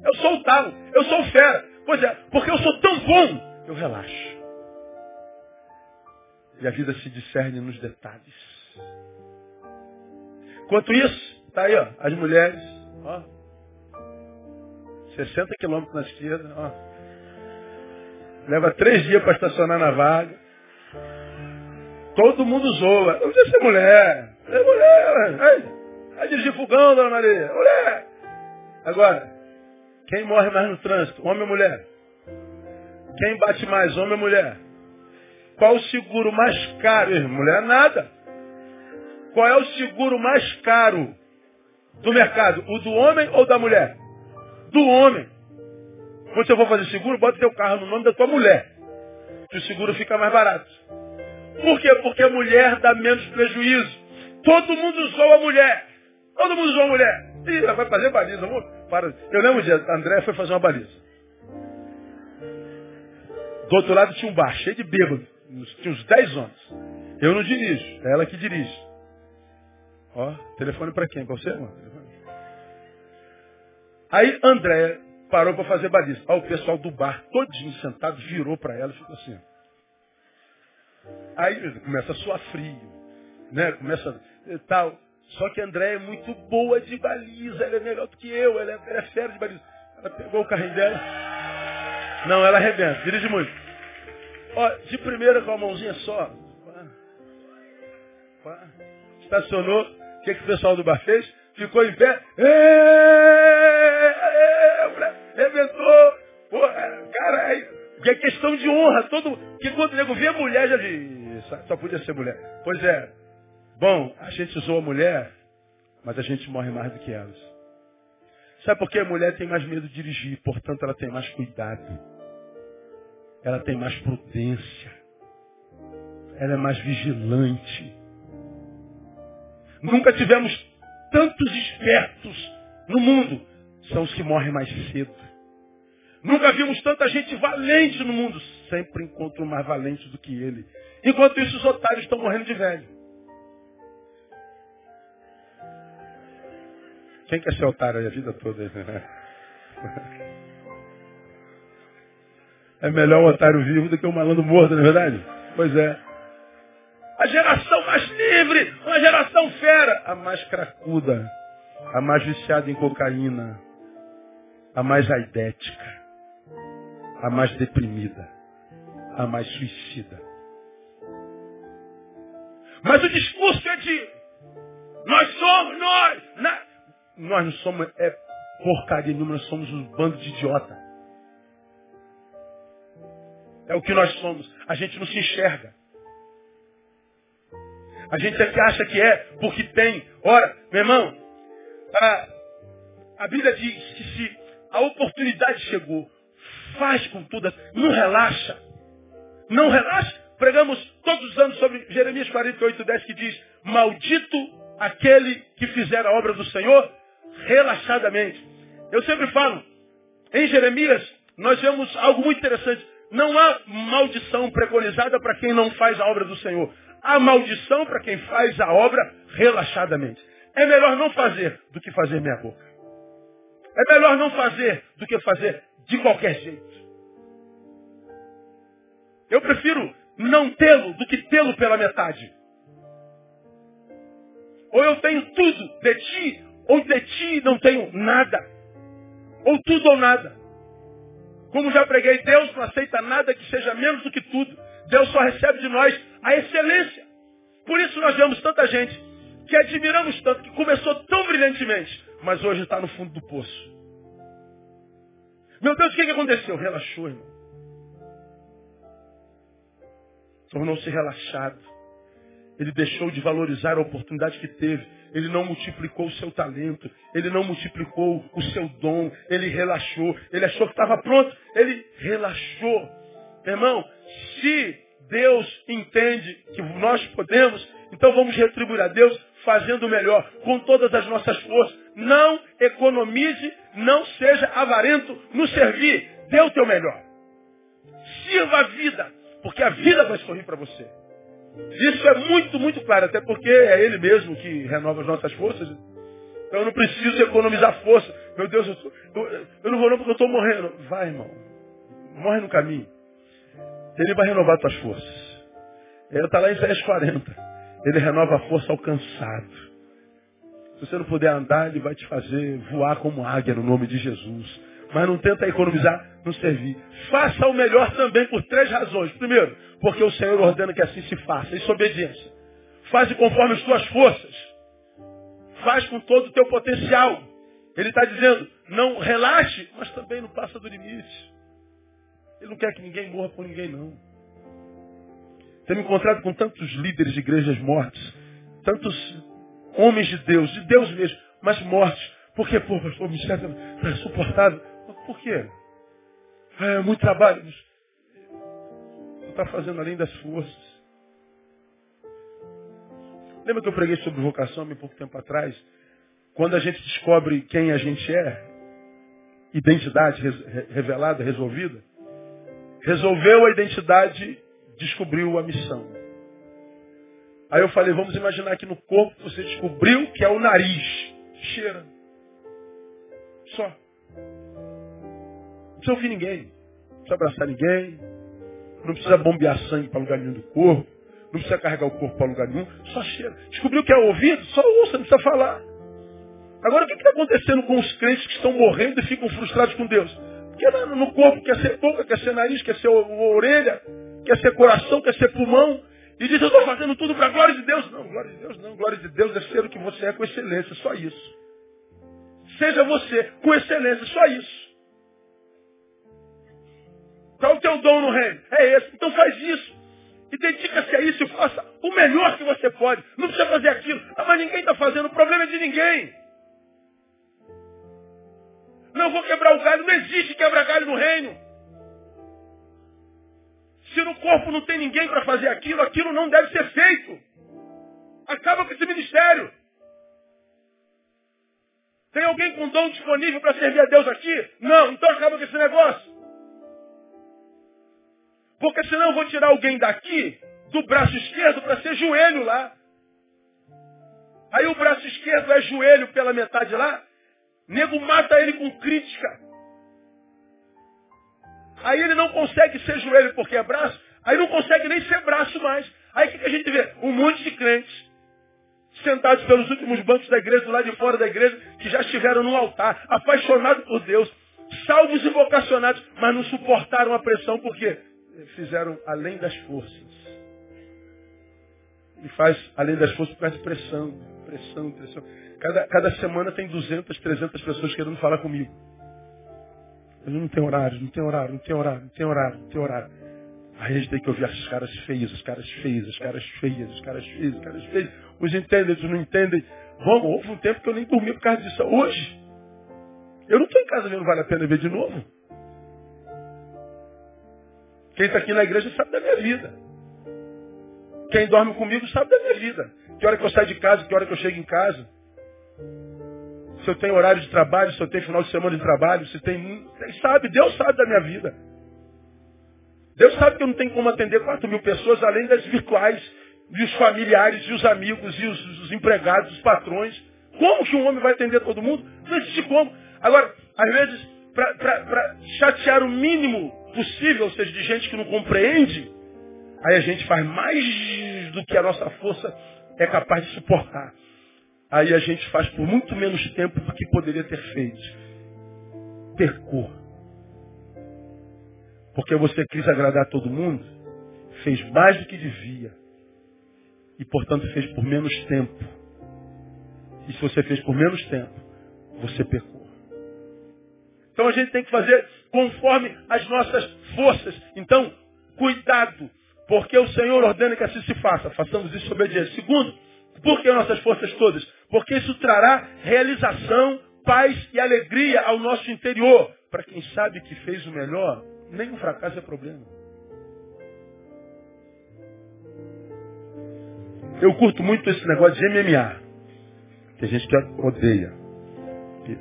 Eu sou o talo, eu sou o fera. Pois é, porque eu sou tão bom, eu relaxo. E a vida se discerne nos detalhes. Enquanto isso, tá aí, ó, as mulheres, ó, 60 quilômetros na esquerda, ó. Leva três dias para estacionar na vaga. Todo mundo zoa. Não precisa ser mulher. É mulher. Vai, vai dirigir fogão, dona Maria. Mulher. Agora, quem morre mais no trânsito? Homem ou mulher? Quem bate mais? Homem ou mulher? Qual o seguro mais caro? Mulher nada. Qual é o seguro mais caro do mercado? O do homem ou da mulher? Do homem. Quando você for fazer seguro, bota teu carro no nome da tua mulher. Que o seguro fica mais barato. Por quê? Porque a mulher dá menos prejuízo. Todo mundo usou a mulher. Todo mundo usou a mulher. Ih, ela vai fazer baliza. Para. Eu lembro um dia, André foi fazer uma baliza. Do outro lado tinha um bar cheio de bêbados. Tinha uns 10 homens. Eu não dirijo, é ela que dirige. Ó, telefone para quem? Para você, mano? Aí André parou para fazer baliza. Aí o pessoal do bar, todinho sentado, virou para ela e ficou assim. Aí começa a suar frio, né? Começa tal. Só que André é muito boa de baliza, ela é melhor do que eu, ela é, ela é fera de baliza. Ela pegou o carrinho dela. Não, ela arrebenta, dirige muito. Ó, de primeira com a mãozinha só. Estacionou. O que, que o pessoal do bar fez? Ficou em pé. Rebentou. cara, é questão de honra. Todo, que quando o nego vê a mulher, já diz, só podia ser mulher. Pois é. Bom, a gente usou a mulher, mas a gente morre mais do que elas. Sabe por que a mulher tem mais medo de dirigir, portanto ela tem mais cuidado. Ela tem mais prudência. Ela é mais vigilante. Nunca tivemos tantos espertos no mundo. São os que morrem mais cedo. Nunca vimos tanta gente valente no mundo. Sempre encontro mais valente do que ele. Enquanto isso, os otários estão morrendo de velho. Quem quer ser otário aí a vida toda? É melhor um otário vivo do que um malandro morto, não é verdade? Pois é. A geração mais livre, uma geração fera, a mais cracuda, a mais viciada em cocaína, a mais aidética, a mais deprimida, a mais suicida. Mas o discurso é de nós somos, nós. Na... Nós não somos é porcaria nenhuma, nós somos um bando de idiota. É o que nós somos. A gente não se enxerga. A gente é que acha que é porque tem. Ora, meu irmão, a, a Bíblia diz que se a oportunidade chegou, faz com tudo, não relaxa. Não relaxa. Pregamos todos os anos sobre Jeremias 48, 10 que diz, maldito aquele que fizer a obra do Senhor relaxadamente. Eu sempre falo, em Jeremias, nós vemos algo muito interessante. Não há maldição preconizada para quem não faz a obra do Senhor. Há maldição para quem faz a obra relaxadamente. É melhor não fazer do que fazer meia boca. É melhor não fazer do que fazer de qualquer jeito. Eu prefiro não tê-lo do que tê-lo pela metade. Ou eu tenho tudo de ti, ou de ti não tenho nada. Ou tudo ou nada. Como já preguei, Deus não aceita nada que seja menos do que tudo. Deus só recebe de nós a excelência. Por isso nós vemos tanta gente que admiramos tanto, que começou tão brilhantemente, mas hoje está no fundo do poço. Meu Deus, o que, que aconteceu? Relaxou, irmão. Tornou-se relaxado. Ele deixou de valorizar a oportunidade que teve ele não multiplicou o seu talento, ele não multiplicou o seu dom, ele relaxou, ele achou que estava pronto, ele relaxou. Irmão, se Deus entende que nós podemos, então vamos retribuir a Deus fazendo o melhor, com todas as nossas forças. Não economize, não seja avarento no servir. Dê o teu melhor. Sirva a vida, porque a vida vai sorrir para você. Isso é muito, muito claro, até porque é Ele mesmo que renova as nossas forças. Então eu não preciso economizar força. Meu Deus, eu, tô, eu, eu não vou não porque eu estou morrendo. Vai, irmão. Morre no caminho. Ele vai renovar tuas forças. Ele está lá em Isaías 40. Ele renova a força ao cansado. Se você não puder andar, ele vai te fazer voar como águia no nome de Jesus. Mas não tenta economizar no servir. Faça o melhor também por três razões. Primeiro, porque o Senhor ordena que assim se faça. Isso é obediência. Faze conforme as tuas forças. Faz com todo o teu potencial. Ele está dizendo, não relaxe, mas também não passa do limite. Ele não quer que ninguém morra por ninguém, não. Tenho encontrado com tantos líderes de igrejas mortos, tantos homens de Deus, de Deus mesmo, mas mortos. Por quê? Pô, pastor, o ministério está insuportável. Por quê? É muito trabalho. Não está fazendo além das forças. Lembra que eu preguei sobre vocação há pouco tempo atrás? Quando a gente descobre quem a gente é, identidade revelada, resolvida, resolveu a identidade descobriu a missão. Aí eu falei, vamos imaginar que no corpo você descobriu que é o nariz. Cheira. Precisa ouvir ninguém. Não precisa abraçar ninguém. Não precisa bombear sangue para lugar nenhum do corpo. Não precisa carregar o corpo para lugar nenhum. Só cheira. Descobriu que é ouvido? Só ouça, não precisa falar. Agora, o que está acontecendo com os crentes que estão morrendo e ficam frustrados com Deus? Porque no corpo quer ser boca, quer ser nariz, quer ser orelha, quer ser coração, quer ser pulmão. E diz, eu estou fazendo tudo para a glória de Deus. Não, glória de Deus não. Glória de Deus é ser o que você é com excelência, só isso. Seja você com excelência, só isso. Qual é o teu dom no reino? É esse. Então faz isso. E dedica-se a isso e faça o melhor que você pode. Não precisa fazer aquilo. Ah, mas ninguém está fazendo. O problema é de ninguém. Não vou quebrar o galho. Não existe quebrar galho no reino. Se no corpo não tem ninguém para fazer aquilo, aquilo não deve ser feito. Acaba com esse ministério. Tem alguém com dom disponível para servir a Deus aqui? Não, então acaba com esse negócio. Porque senão eu vou tirar alguém daqui, do braço esquerdo, para ser joelho lá. Aí o braço esquerdo é joelho pela metade lá, nego mata ele com crítica. Aí ele não consegue ser joelho porque é braço, aí não consegue nem ser braço mais. Aí o que, que a gente vê? Um monte de crentes sentados pelos últimos bancos da igreja, do lado de fora da igreja, que já estiveram no altar, apaixonados por Deus, salvos e vocacionados, mas não suportaram a pressão porque fizeram além das forças. E faz além das forças por causa de pressão, pressão, pressão. Cada, cada semana tem 200, 300 pessoas querendo falar comigo. Eu não tem horário, não tem horário, não tem horário, não tem horário, não tem horário. Aí a gente tem que ouvir as caras feias, as caras feias, as caras feias, as caras feias, as caras feias. Os entendem, outros não entendem. Vamos, houve um tempo que eu nem dormi por causa disso. Hoje, eu não estou em casa vendo Vale a Pena Ver de novo. Quem está aqui na igreja sabe da minha vida. Quem dorme comigo sabe da minha vida. Que hora que eu saio de casa, que hora que eu chego em casa se eu tenho horário de trabalho, se eu tenho final de semana de trabalho, se tem. Sabe, Deus sabe da minha vida. Deus sabe que eu não tenho como atender 4 mil pessoas, além das virtuais, e os familiares, e os amigos, e os, os empregados, os patrões. Como que um homem vai atender todo mundo? Não existe como. Agora, às vezes, para chatear o mínimo possível, ou seja, de gente que não compreende, aí a gente faz mais do que a nossa força é capaz de suportar aí a gente faz por muito menos tempo do que poderia ter feito. Percor. Porque você quis agradar todo mundo, fez mais do que devia. E, portanto, fez por menos tempo. E se você fez por menos tempo, você pecou. Então a gente tem que fazer conforme as nossas forças. Então, cuidado, porque o Senhor ordena que assim se faça. Façamos isso obediente. Segundo, por que nossas forças todas? Porque isso trará realização, paz e alegria ao nosso interior. Para quem sabe que fez o melhor, nenhum fracasso é problema. Eu curto muito esse negócio de MMA. Tem gente que odeia.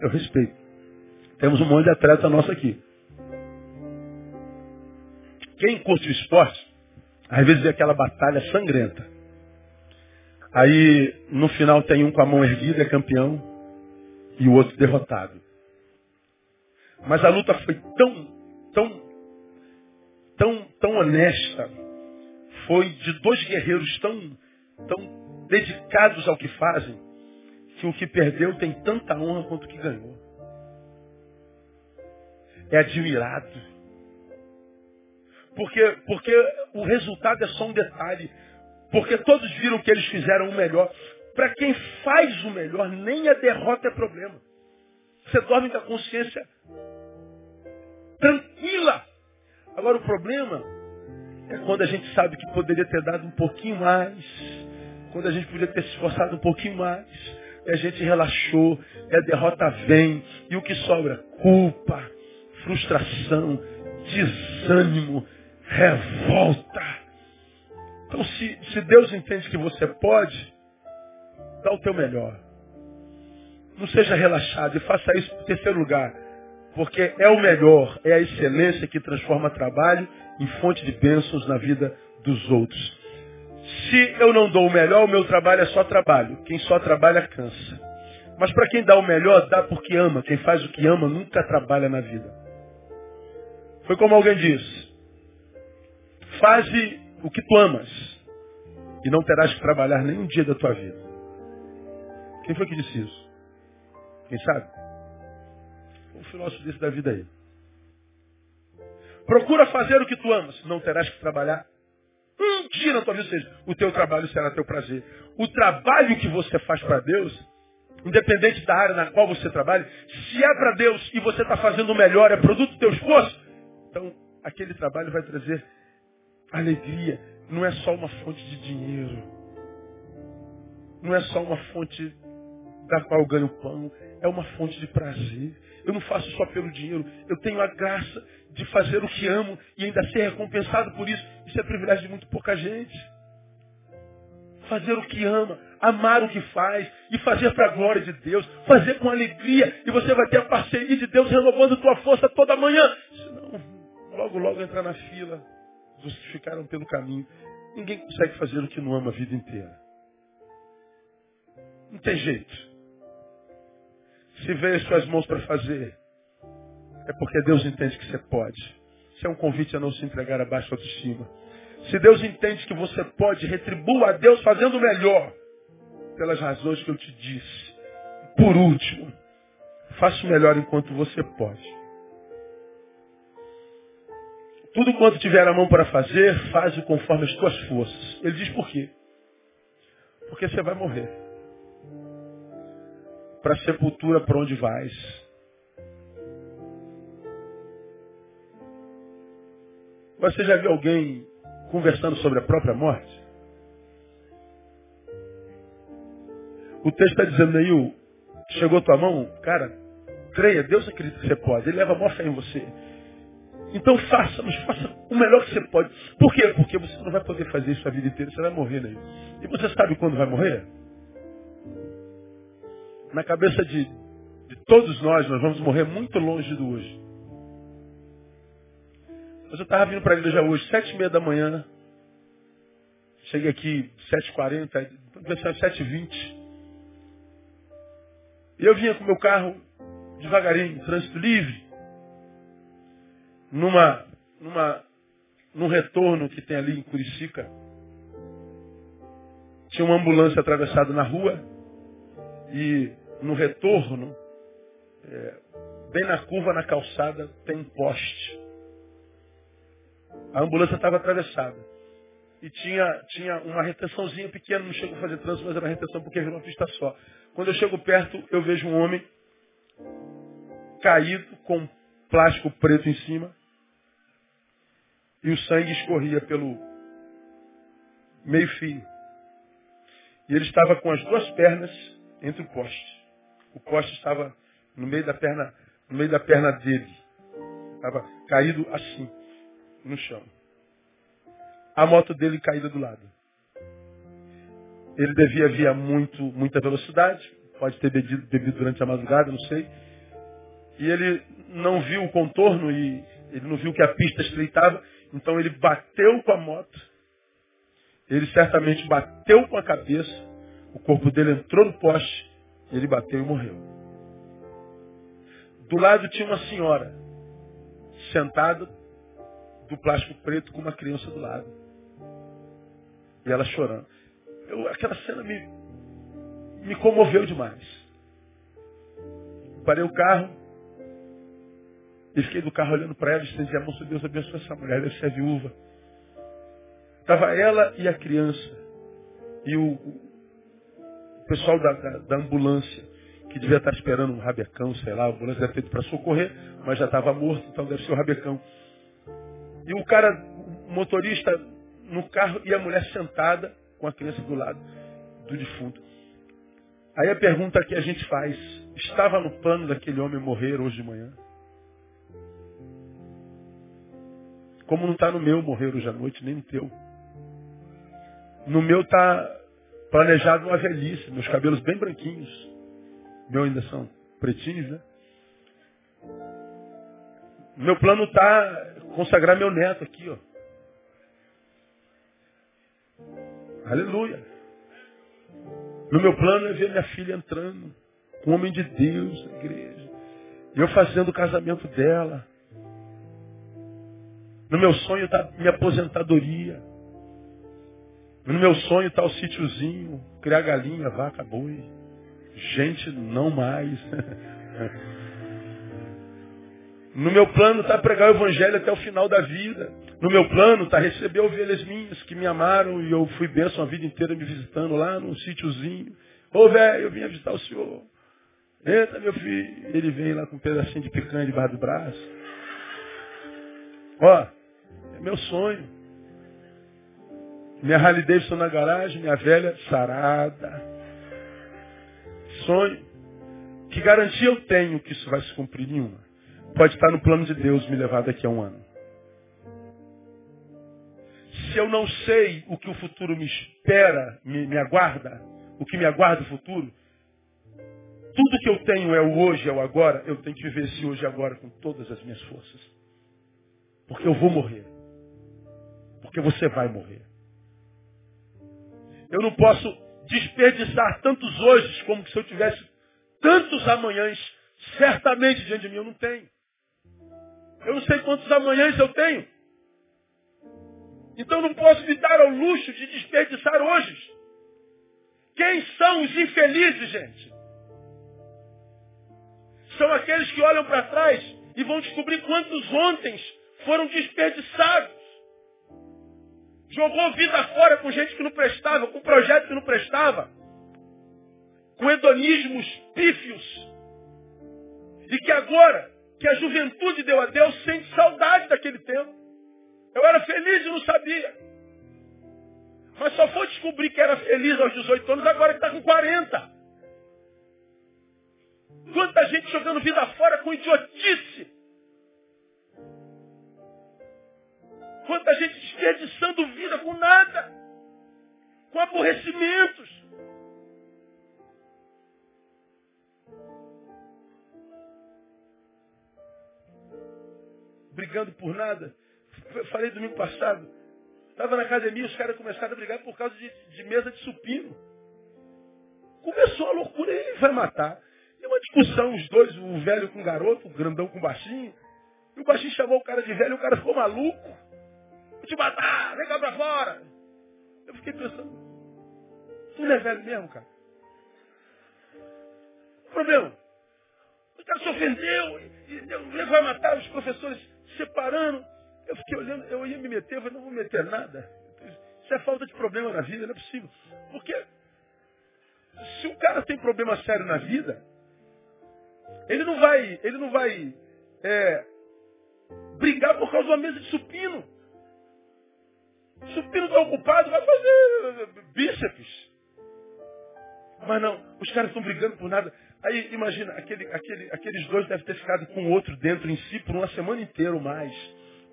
Eu respeito. Temos um monte de atleta nosso aqui. Quem curte o esporte, às vezes vê aquela batalha sangrenta. Aí, no final, tem um com a mão erguida, é campeão, e o outro derrotado. Mas a luta foi tão, tão, tão, tão honesta, foi de dois guerreiros tão, tão dedicados ao que fazem, que o que perdeu tem tanta honra quanto o que ganhou. É admirado. Porque, porque o resultado é só um detalhe. Porque todos viram que eles fizeram o melhor. Para quem faz o melhor, nem a derrota é problema. Você dorme com a consciência tranquila. Agora o problema é quando a gente sabe que poderia ter dado um pouquinho mais, quando a gente poderia ter se esforçado um pouquinho mais, e a gente relaxou, e a derrota vem, e o que sobra? Culpa, frustração, desânimo, revolta. Então, se, se Deus entende que você pode, dá o teu melhor. Não seja relaxado e faça isso em terceiro lugar. Porque é o melhor, é a excelência que transforma trabalho em fonte de bênçãos na vida dos outros. Se eu não dou o melhor, o meu trabalho é só trabalho. Quem só trabalha cansa. Mas para quem dá o melhor, dá porque ama. Quem faz o que ama nunca trabalha na vida. Foi como alguém disse. Faze o que tu amas e não terás que trabalhar nenhum dia da tua vida. Quem foi que disse isso? Quem sabe? Um filósofo desse da vida aí. Procura fazer o que tu amas, não terás que trabalhar um dia na tua vida, ou seja, o teu trabalho será teu prazer. O trabalho que você faz para Deus, independente da área na qual você trabalha, se é para Deus e você está fazendo o melhor, é produto do teu esforço, então aquele trabalho vai trazer alegria. Não é só uma fonte de dinheiro. Não é só uma fonte da qual eu ganho pão. É uma fonte de prazer. Eu não faço só pelo dinheiro. Eu tenho a graça de fazer o que amo e ainda ser recompensado por isso. Isso é privilégio de muito pouca gente. Fazer o que ama, amar o que faz e fazer para a glória de Deus, fazer com alegria e você vai ter a parceria de Deus renovando tua força toda manhã. Senão, logo, logo entrar na fila justificaram pelo caminho. Ninguém consegue fazer o que não ama a vida inteira. Não tem jeito. Se vê as suas mãos para fazer, é porque Deus entende que você pode. Isso é um convite a não se entregar abaixo autoestima. Se Deus entende que você pode, retribua a Deus fazendo o melhor. Pelas razões que eu te disse. Por último, faça o melhor enquanto você pode. Tudo quanto tiver a mão para fazer, faz-o conforme as tuas forças. Ele diz por quê? Porque você vai morrer. Para a sepultura para onde vais. Você já viu alguém conversando sobre a própria morte? O texto está dizendo aí, chegou tua mão, cara, creia, Deus acredita que você pode. Ele leva a maior fé em você. Então faça, mas faça o melhor que você pode. Por quê? Porque você não vai poder fazer isso a vida inteira, você vai morrer né? E você sabe quando vai morrer? Na cabeça de, de todos nós, nós vamos morrer muito longe do hoje. Mas eu estava vindo para a igreja hoje, sete e meia da manhã. Cheguei aqui sete h 40 sete e vinte. E eu vinha com meu carro devagarinho, trânsito livre numa, numa, num retorno que tem ali em Curicica, tinha uma ambulância atravessada na rua e no retorno, é, bem na curva na calçada, tem um poste. A ambulância estava atravessada. E tinha, tinha uma retençãozinha pequena, não chegou a fazer trânsito, mas era retenção porque virou uma pista só. Quando eu chego perto, eu vejo um homem caído com plástico preto em cima, e o sangue escorria pelo meio fio. E ele estava com as duas pernas entre o poste. O poste estava no meio da perna, no meio da perna dele. Estava caído assim, no chão. A moto dele caída do lado. Ele devia vir a muito, muita velocidade, pode ter bebido, bebido durante a madrugada, não sei. E ele não viu o contorno e ele não viu que a pista estreitava, então ele bateu com a moto. Ele certamente bateu com a cabeça, o corpo dele entrou no poste, ele bateu e morreu. Do lado tinha uma senhora, sentada, do plástico preto, com uma criança do lado. E ela chorando. Eu, aquela cena me, me comoveu demais. Parei o carro, e fiquei do carro olhando para ela, estendi a Deus abençoe essa mulher, deve ser viúva. Estava ela e a criança. E o, o pessoal da, da, da, ambulância, que devia estar esperando um rabecão, sei lá, a ambulância ter ido para socorrer, mas já estava morto, então deve ser o rabecão. E o cara, o motorista no carro e a mulher sentada com a criança do lado do defunto. Aí a pergunta que a gente faz, estava no plano daquele homem morrer hoje de manhã? Como não está no meu morrer hoje à noite, nem no teu. No meu está planejado uma velhice, meus cabelos bem branquinhos. Meu ainda são pretinhos, né? Meu plano está consagrar meu neto aqui, ó. Aleluia. No meu plano é ver minha filha entrando, um homem de Deus na igreja. Eu fazendo o casamento dela. No meu sonho está minha aposentadoria. No meu sonho está o sítiozinho, criar galinha, vaca, boi. Gente, não mais. No meu plano está pregar o evangelho até o final da vida. No meu plano está receber ovelhas minhas que me amaram e eu fui bênção a vida inteira me visitando lá num sítiozinho. Ô velho, eu vim visitar o senhor. Entra, meu filho. Ele vem lá com um pedacinho de picanha debaixo do braço. Ó, é meu sonho. Minha Harley Davidson na garagem, minha velha sarada. Sonho. Que garantia eu tenho que isso vai se cumprir nenhuma? Pode estar no plano de Deus me levar daqui a um ano. Se eu não sei o que o futuro me espera, me, me aguarda, o que me aguarda o futuro, tudo que eu tenho é o hoje, é o agora, eu tenho que viver esse hoje e agora com todas as minhas forças. Porque eu vou morrer. Porque você vai morrer. Eu não posso desperdiçar tantos hoje como se eu tivesse tantos amanhãs certamente diante de mim. Eu não tenho. Eu não sei quantos amanhãs eu tenho. Então não posso me dar ao luxo de desperdiçar hoje. Quem são os infelizes, gente? São aqueles que olham para trás e vão descobrir quantos ontem foram desperdiçados. Jogou vida fora com gente que não prestava, com projeto que não prestava, com hedonismos pífios. E que agora, que a juventude deu a Deus, sente saudade daquele tempo. Eu era feliz e não sabia. Mas só foi descobrir que era feliz aos 18 anos, agora que está com 40. Quanta gente jogando vida fora com idiotice. Quanta gente desperdiçando vida com nada. Com aborrecimentos. Brigando por nada. Falei domingo passado. Estava na academia, os caras começaram a brigar por causa de, de mesa de supino. Começou a loucura, ele vai matar. E uma discussão, os dois, o velho com o garoto, o grandão com o baixinho. E o baixinho chamou o cara de velho e o cara ficou maluco. Vou te matar, vem cá pra fora. Eu fiquei pensando, tu não é velho mesmo, cara? O problema, o cara se ofendeu, e vai matar os professores separando. Eu fiquei olhando, eu ia me meter, eu falei, não vou meter nada. Isso é falta de problema na vida, não é possível. Porque se o cara tem problema sério na vida, ele não vai, ele não vai é, brigar por causa de uma mesa de supino. Supino está ocupado, vai fazer bíceps. Mas não, os caras estão brigando por nada. Aí imagina, aquele, aquele, aqueles dois devem ter ficado com o outro dentro em si por uma semana inteira ou mais.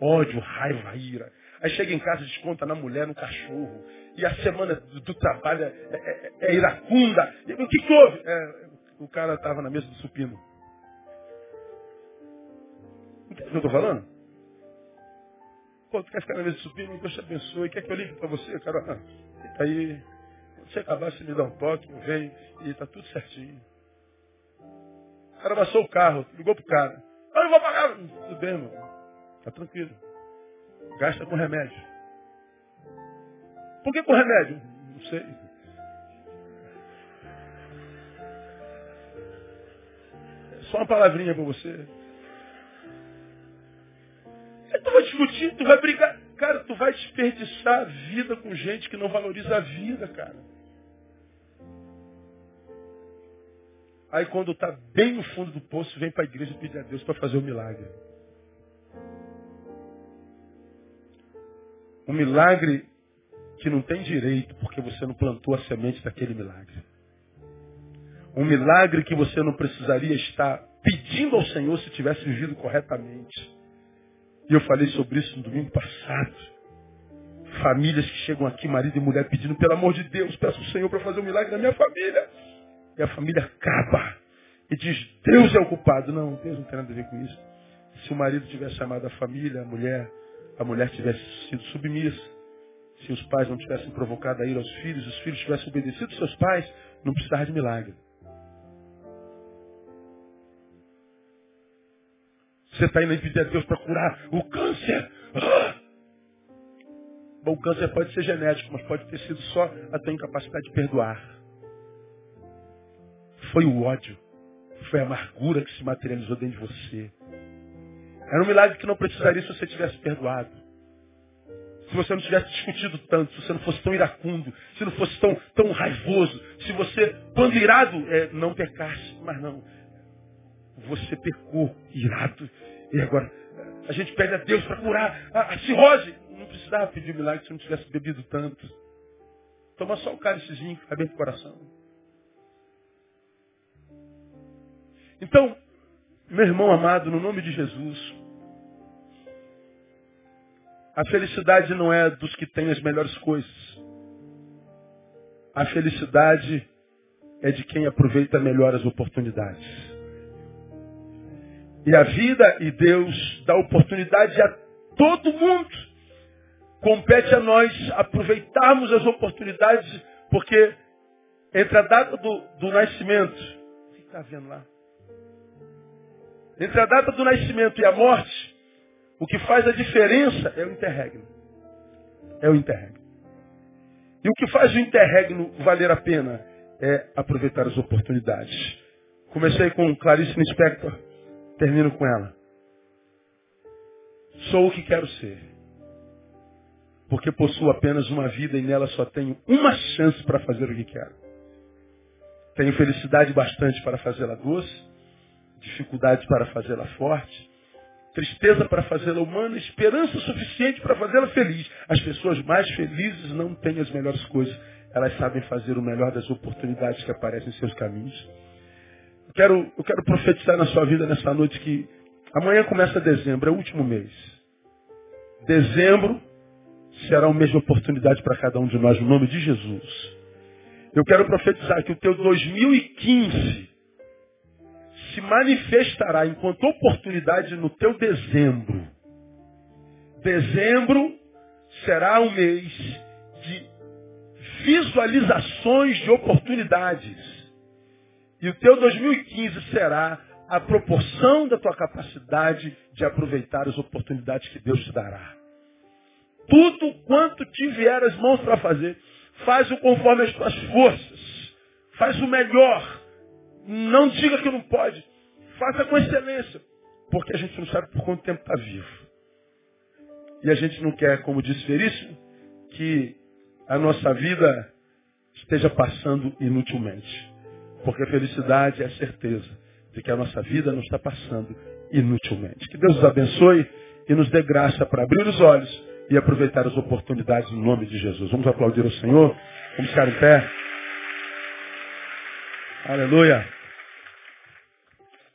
Ódio, raiva, ira. Aí chega em casa, desconta na mulher, no cachorro. E a semana do, do trabalho é, é, é, iracunda. E, o que, que houve? É, o cara estava na mesa do supino. Entende o que eu estou falando? Ficar na mesa do supino? Deus te abençoe. Quer que eu ligue para você, cara? Ah, aí, quando você acabar, você me dá um toque, eu e está tudo certinho. O cara amassou o carro, ligou pro cara. Eu não vou pagar. Tudo bem, meu. Tá tranquilo. Gasta com remédio. Por que com remédio? Não sei. Só uma palavrinha para você. Aí tu vai discutir, tu vai brigar. Cara, tu vai desperdiçar a vida com gente que não valoriza a vida, cara. Aí quando está bem no fundo do poço, vem para a igreja pedir a Deus para fazer o um milagre. Um milagre que não tem direito, porque você não plantou a semente daquele milagre. Um milagre que você não precisaria estar pedindo ao Senhor se tivesse vivido corretamente. E eu falei sobre isso no domingo passado. Famílias que chegam aqui, marido e mulher, pedindo, pelo amor de Deus, peço ao Senhor para fazer um milagre na minha família. E a família acaba. E diz, Deus é o culpado. Não, Deus não tem nada a ver com isso. Se o marido tivesse chamado a família, a mulher, a mulher tivesse sido submissa, se os pais não tivessem provocado a ir aos filhos, os filhos tivessem obedecido seus pais, não precisava de milagre. Você está indo pedir a Deus para curar o câncer. Ah! Bom, o câncer pode ser genético, mas pode ter sido só a tua incapacidade de perdoar. Foi o ódio. Foi a amargura que se materializou dentro de você. Era um milagre que não precisaria se você tivesse perdoado. Se você não tivesse discutido tanto, se você não fosse tão iracundo, se não fosse tão, tão raivoso, se você, quando irado, é, não pecasse. Mas não. Você pecou irado. E agora, a gente pede a Deus para curar a, a cirrose. Não precisava pedir milagre se não tivesse bebido tanto. Toma só o cálicezinho, aberto o coração. Então, meu irmão amado, no nome de Jesus, a felicidade não é dos que têm as melhores coisas. A felicidade é de quem aproveita melhor as oportunidades. E a vida e Deus dá oportunidade a todo mundo. Compete a nós aproveitarmos as oportunidades, porque entre a data do, do nascimento, o que está vendo lá? Entre a data do nascimento e a morte, o que faz a diferença é o interregno. É o interregno. E o que faz o interregno valer a pena é aproveitar as oportunidades. Comecei com Clarice Lispector, termino com ela. Sou o que quero ser. Porque possuo apenas uma vida e nela só tenho uma chance para fazer o que quero. Tenho felicidade bastante para fazê-la doce dificuldades para fazê-la forte, tristeza para fazê-la humana, esperança suficiente para fazê-la feliz. As pessoas mais felizes não têm as melhores coisas, elas sabem fazer o melhor das oportunidades que aparecem em seus caminhos. Quero, eu quero profetizar na sua vida nessa noite que amanhã começa dezembro, é o último mês. Dezembro será uma mesma oportunidade para cada um de nós, no nome de Jesus. Eu quero profetizar que o teu 2015 se manifestará enquanto oportunidade no teu dezembro. Dezembro será um mês de visualizações de oportunidades. E o teu 2015 será a proporção da tua capacidade de aproveitar as oportunidades que Deus te dará. Tudo quanto te vier as mãos para fazer, faz o conforme as tuas forças. Faz o melhor. Não diga que não pode. Faça com excelência. Porque a gente não sabe por quanto tempo está vivo. E a gente não quer, como disse Veríssimo, que a nossa vida esteja passando inutilmente. Porque a felicidade é a certeza de que a nossa vida não está passando inutilmente. Que Deus nos abençoe e nos dê graça para abrir os olhos e aproveitar as oportunidades no nome de Jesus. Vamos aplaudir o Senhor. Vamos ficar em pé. Aleluia.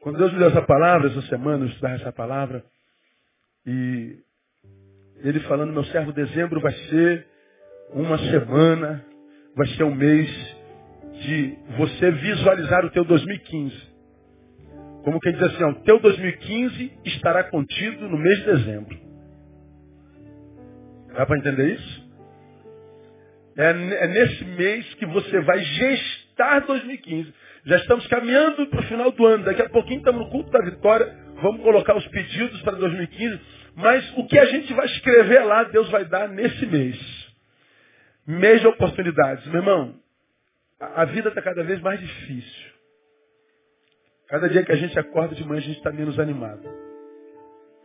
Quando Deus me deu essa palavra, essa semana, eu estudar essa palavra, e Ele falando, meu servo, dezembro vai ser uma semana, vai ser um mês de você visualizar o teu 2015. Como quem diz assim, o teu 2015 estará contido no mês de dezembro. Dá para entender isso? É, é, nesse mês que você vai gestar 2015. Já estamos caminhando para o final do ano. Daqui a pouquinho estamos no culto da vitória. Vamos colocar os pedidos para 2015. Mas o que a gente vai escrever lá, Deus vai dar nesse mês. Mês de oportunidades. Meu irmão, a vida está cada vez mais difícil. Cada dia que a gente acorda de manhã, a gente está menos animado.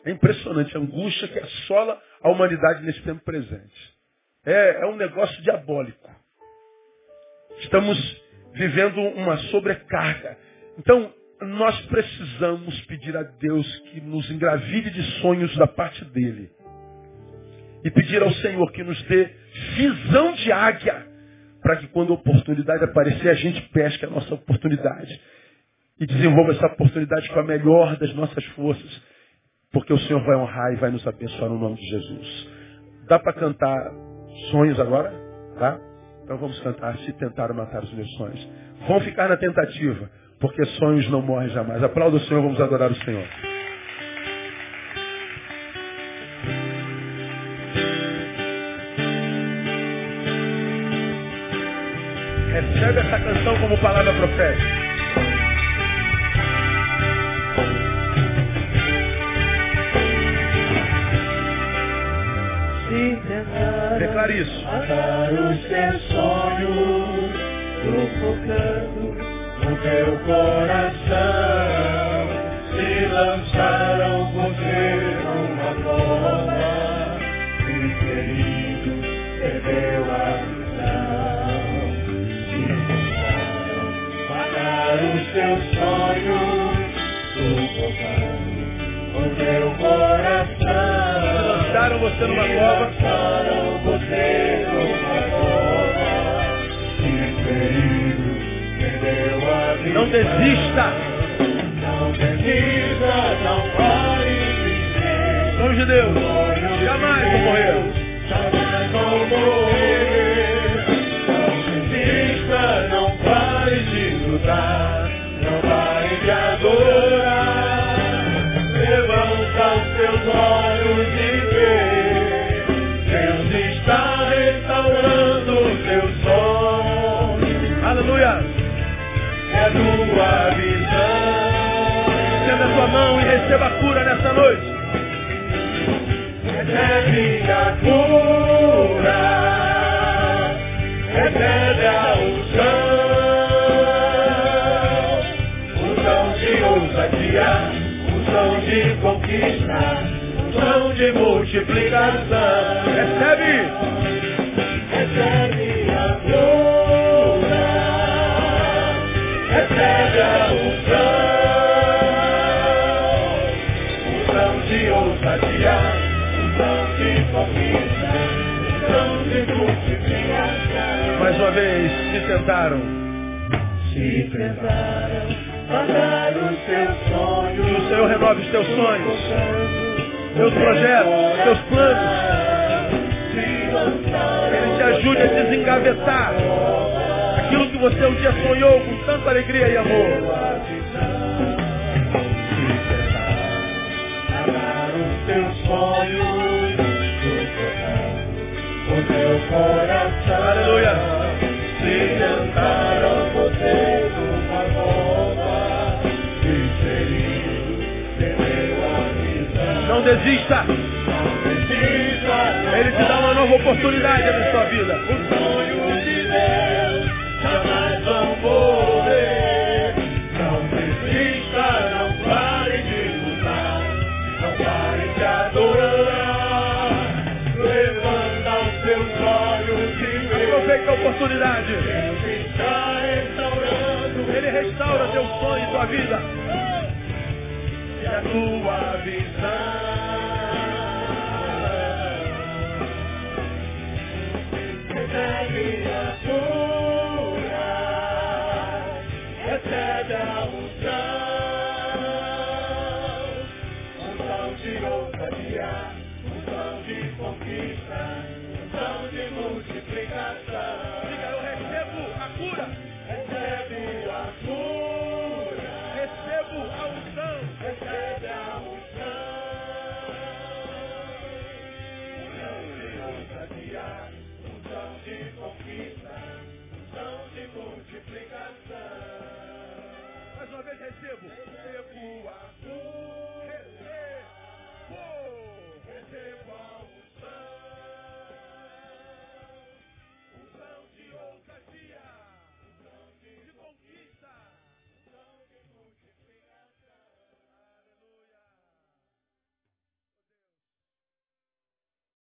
É impressionante a angústia que assola a humanidade nesse tempo presente. É, é um negócio diabólico. Estamos vivendo uma sobrecarga. Então, nós precisamos pedir a Deus que nos engravide de sonhos da parte dele. E pedir ao Senhor que nos dê visão de águia, para que quando a oportunidade aparecer, a gente pesque a nossa oportunidade. E desenvolva essa oportunidade com a melhor das nossas forças. Porque o Senhor vai honrar e vai nos abençoar no nome de Jesus. Dá para cantar sonhos agora? Tá? Então vamos cantar Se Tentaram Matar os Meus Sonhos. Vão ficar na tentativa, porque sonhos não morrem jamais. Aplauda o Senhor, vamos adorar o Senhor. Recebe essa canção como palavra profética. Você numa cova. Não desista. Não desista, não pare de Deus. Jamais vou morrer. Jamais vou morrer. Não desista, não pare de lutar. Não pare de adorar. Levanta os teus olhos Aleluia. É tua visão. Estenda a sua mão e receba a cura nessa noite. Recebe a cura, recebe a unção, unção de ousadia, unção de conquista, unção de multiplicação. Mais uma vez, se tentaram. Se tentaram matar os teus Que sonhos, o Senhor renove os teus sonhos, teus projetos, teus planos. Que Ele te ajude a desengavetar aquilo que você um dia sonhou com tanta alegria e amor. Sonhos, o teu coração. Aleluia. Se tentaram você numa cova, e ferido, perdeu a visão. Não desista. Ele te dá uma nova oportunidade na sua vida. Os sonhos de Deus jamais vão morrer. E vê. Aproveita a oportunidade. Ele restaura teu sonho e tua vida. a tua visão. Recebe a cura, recebe a Diga, eu recebo a cura. Recebe a cura, Recebo a unção. recebe a unção. Unção de ousadia, unção de conquista, unção de multiplicação. Mais uma vez recebo. Recebo a.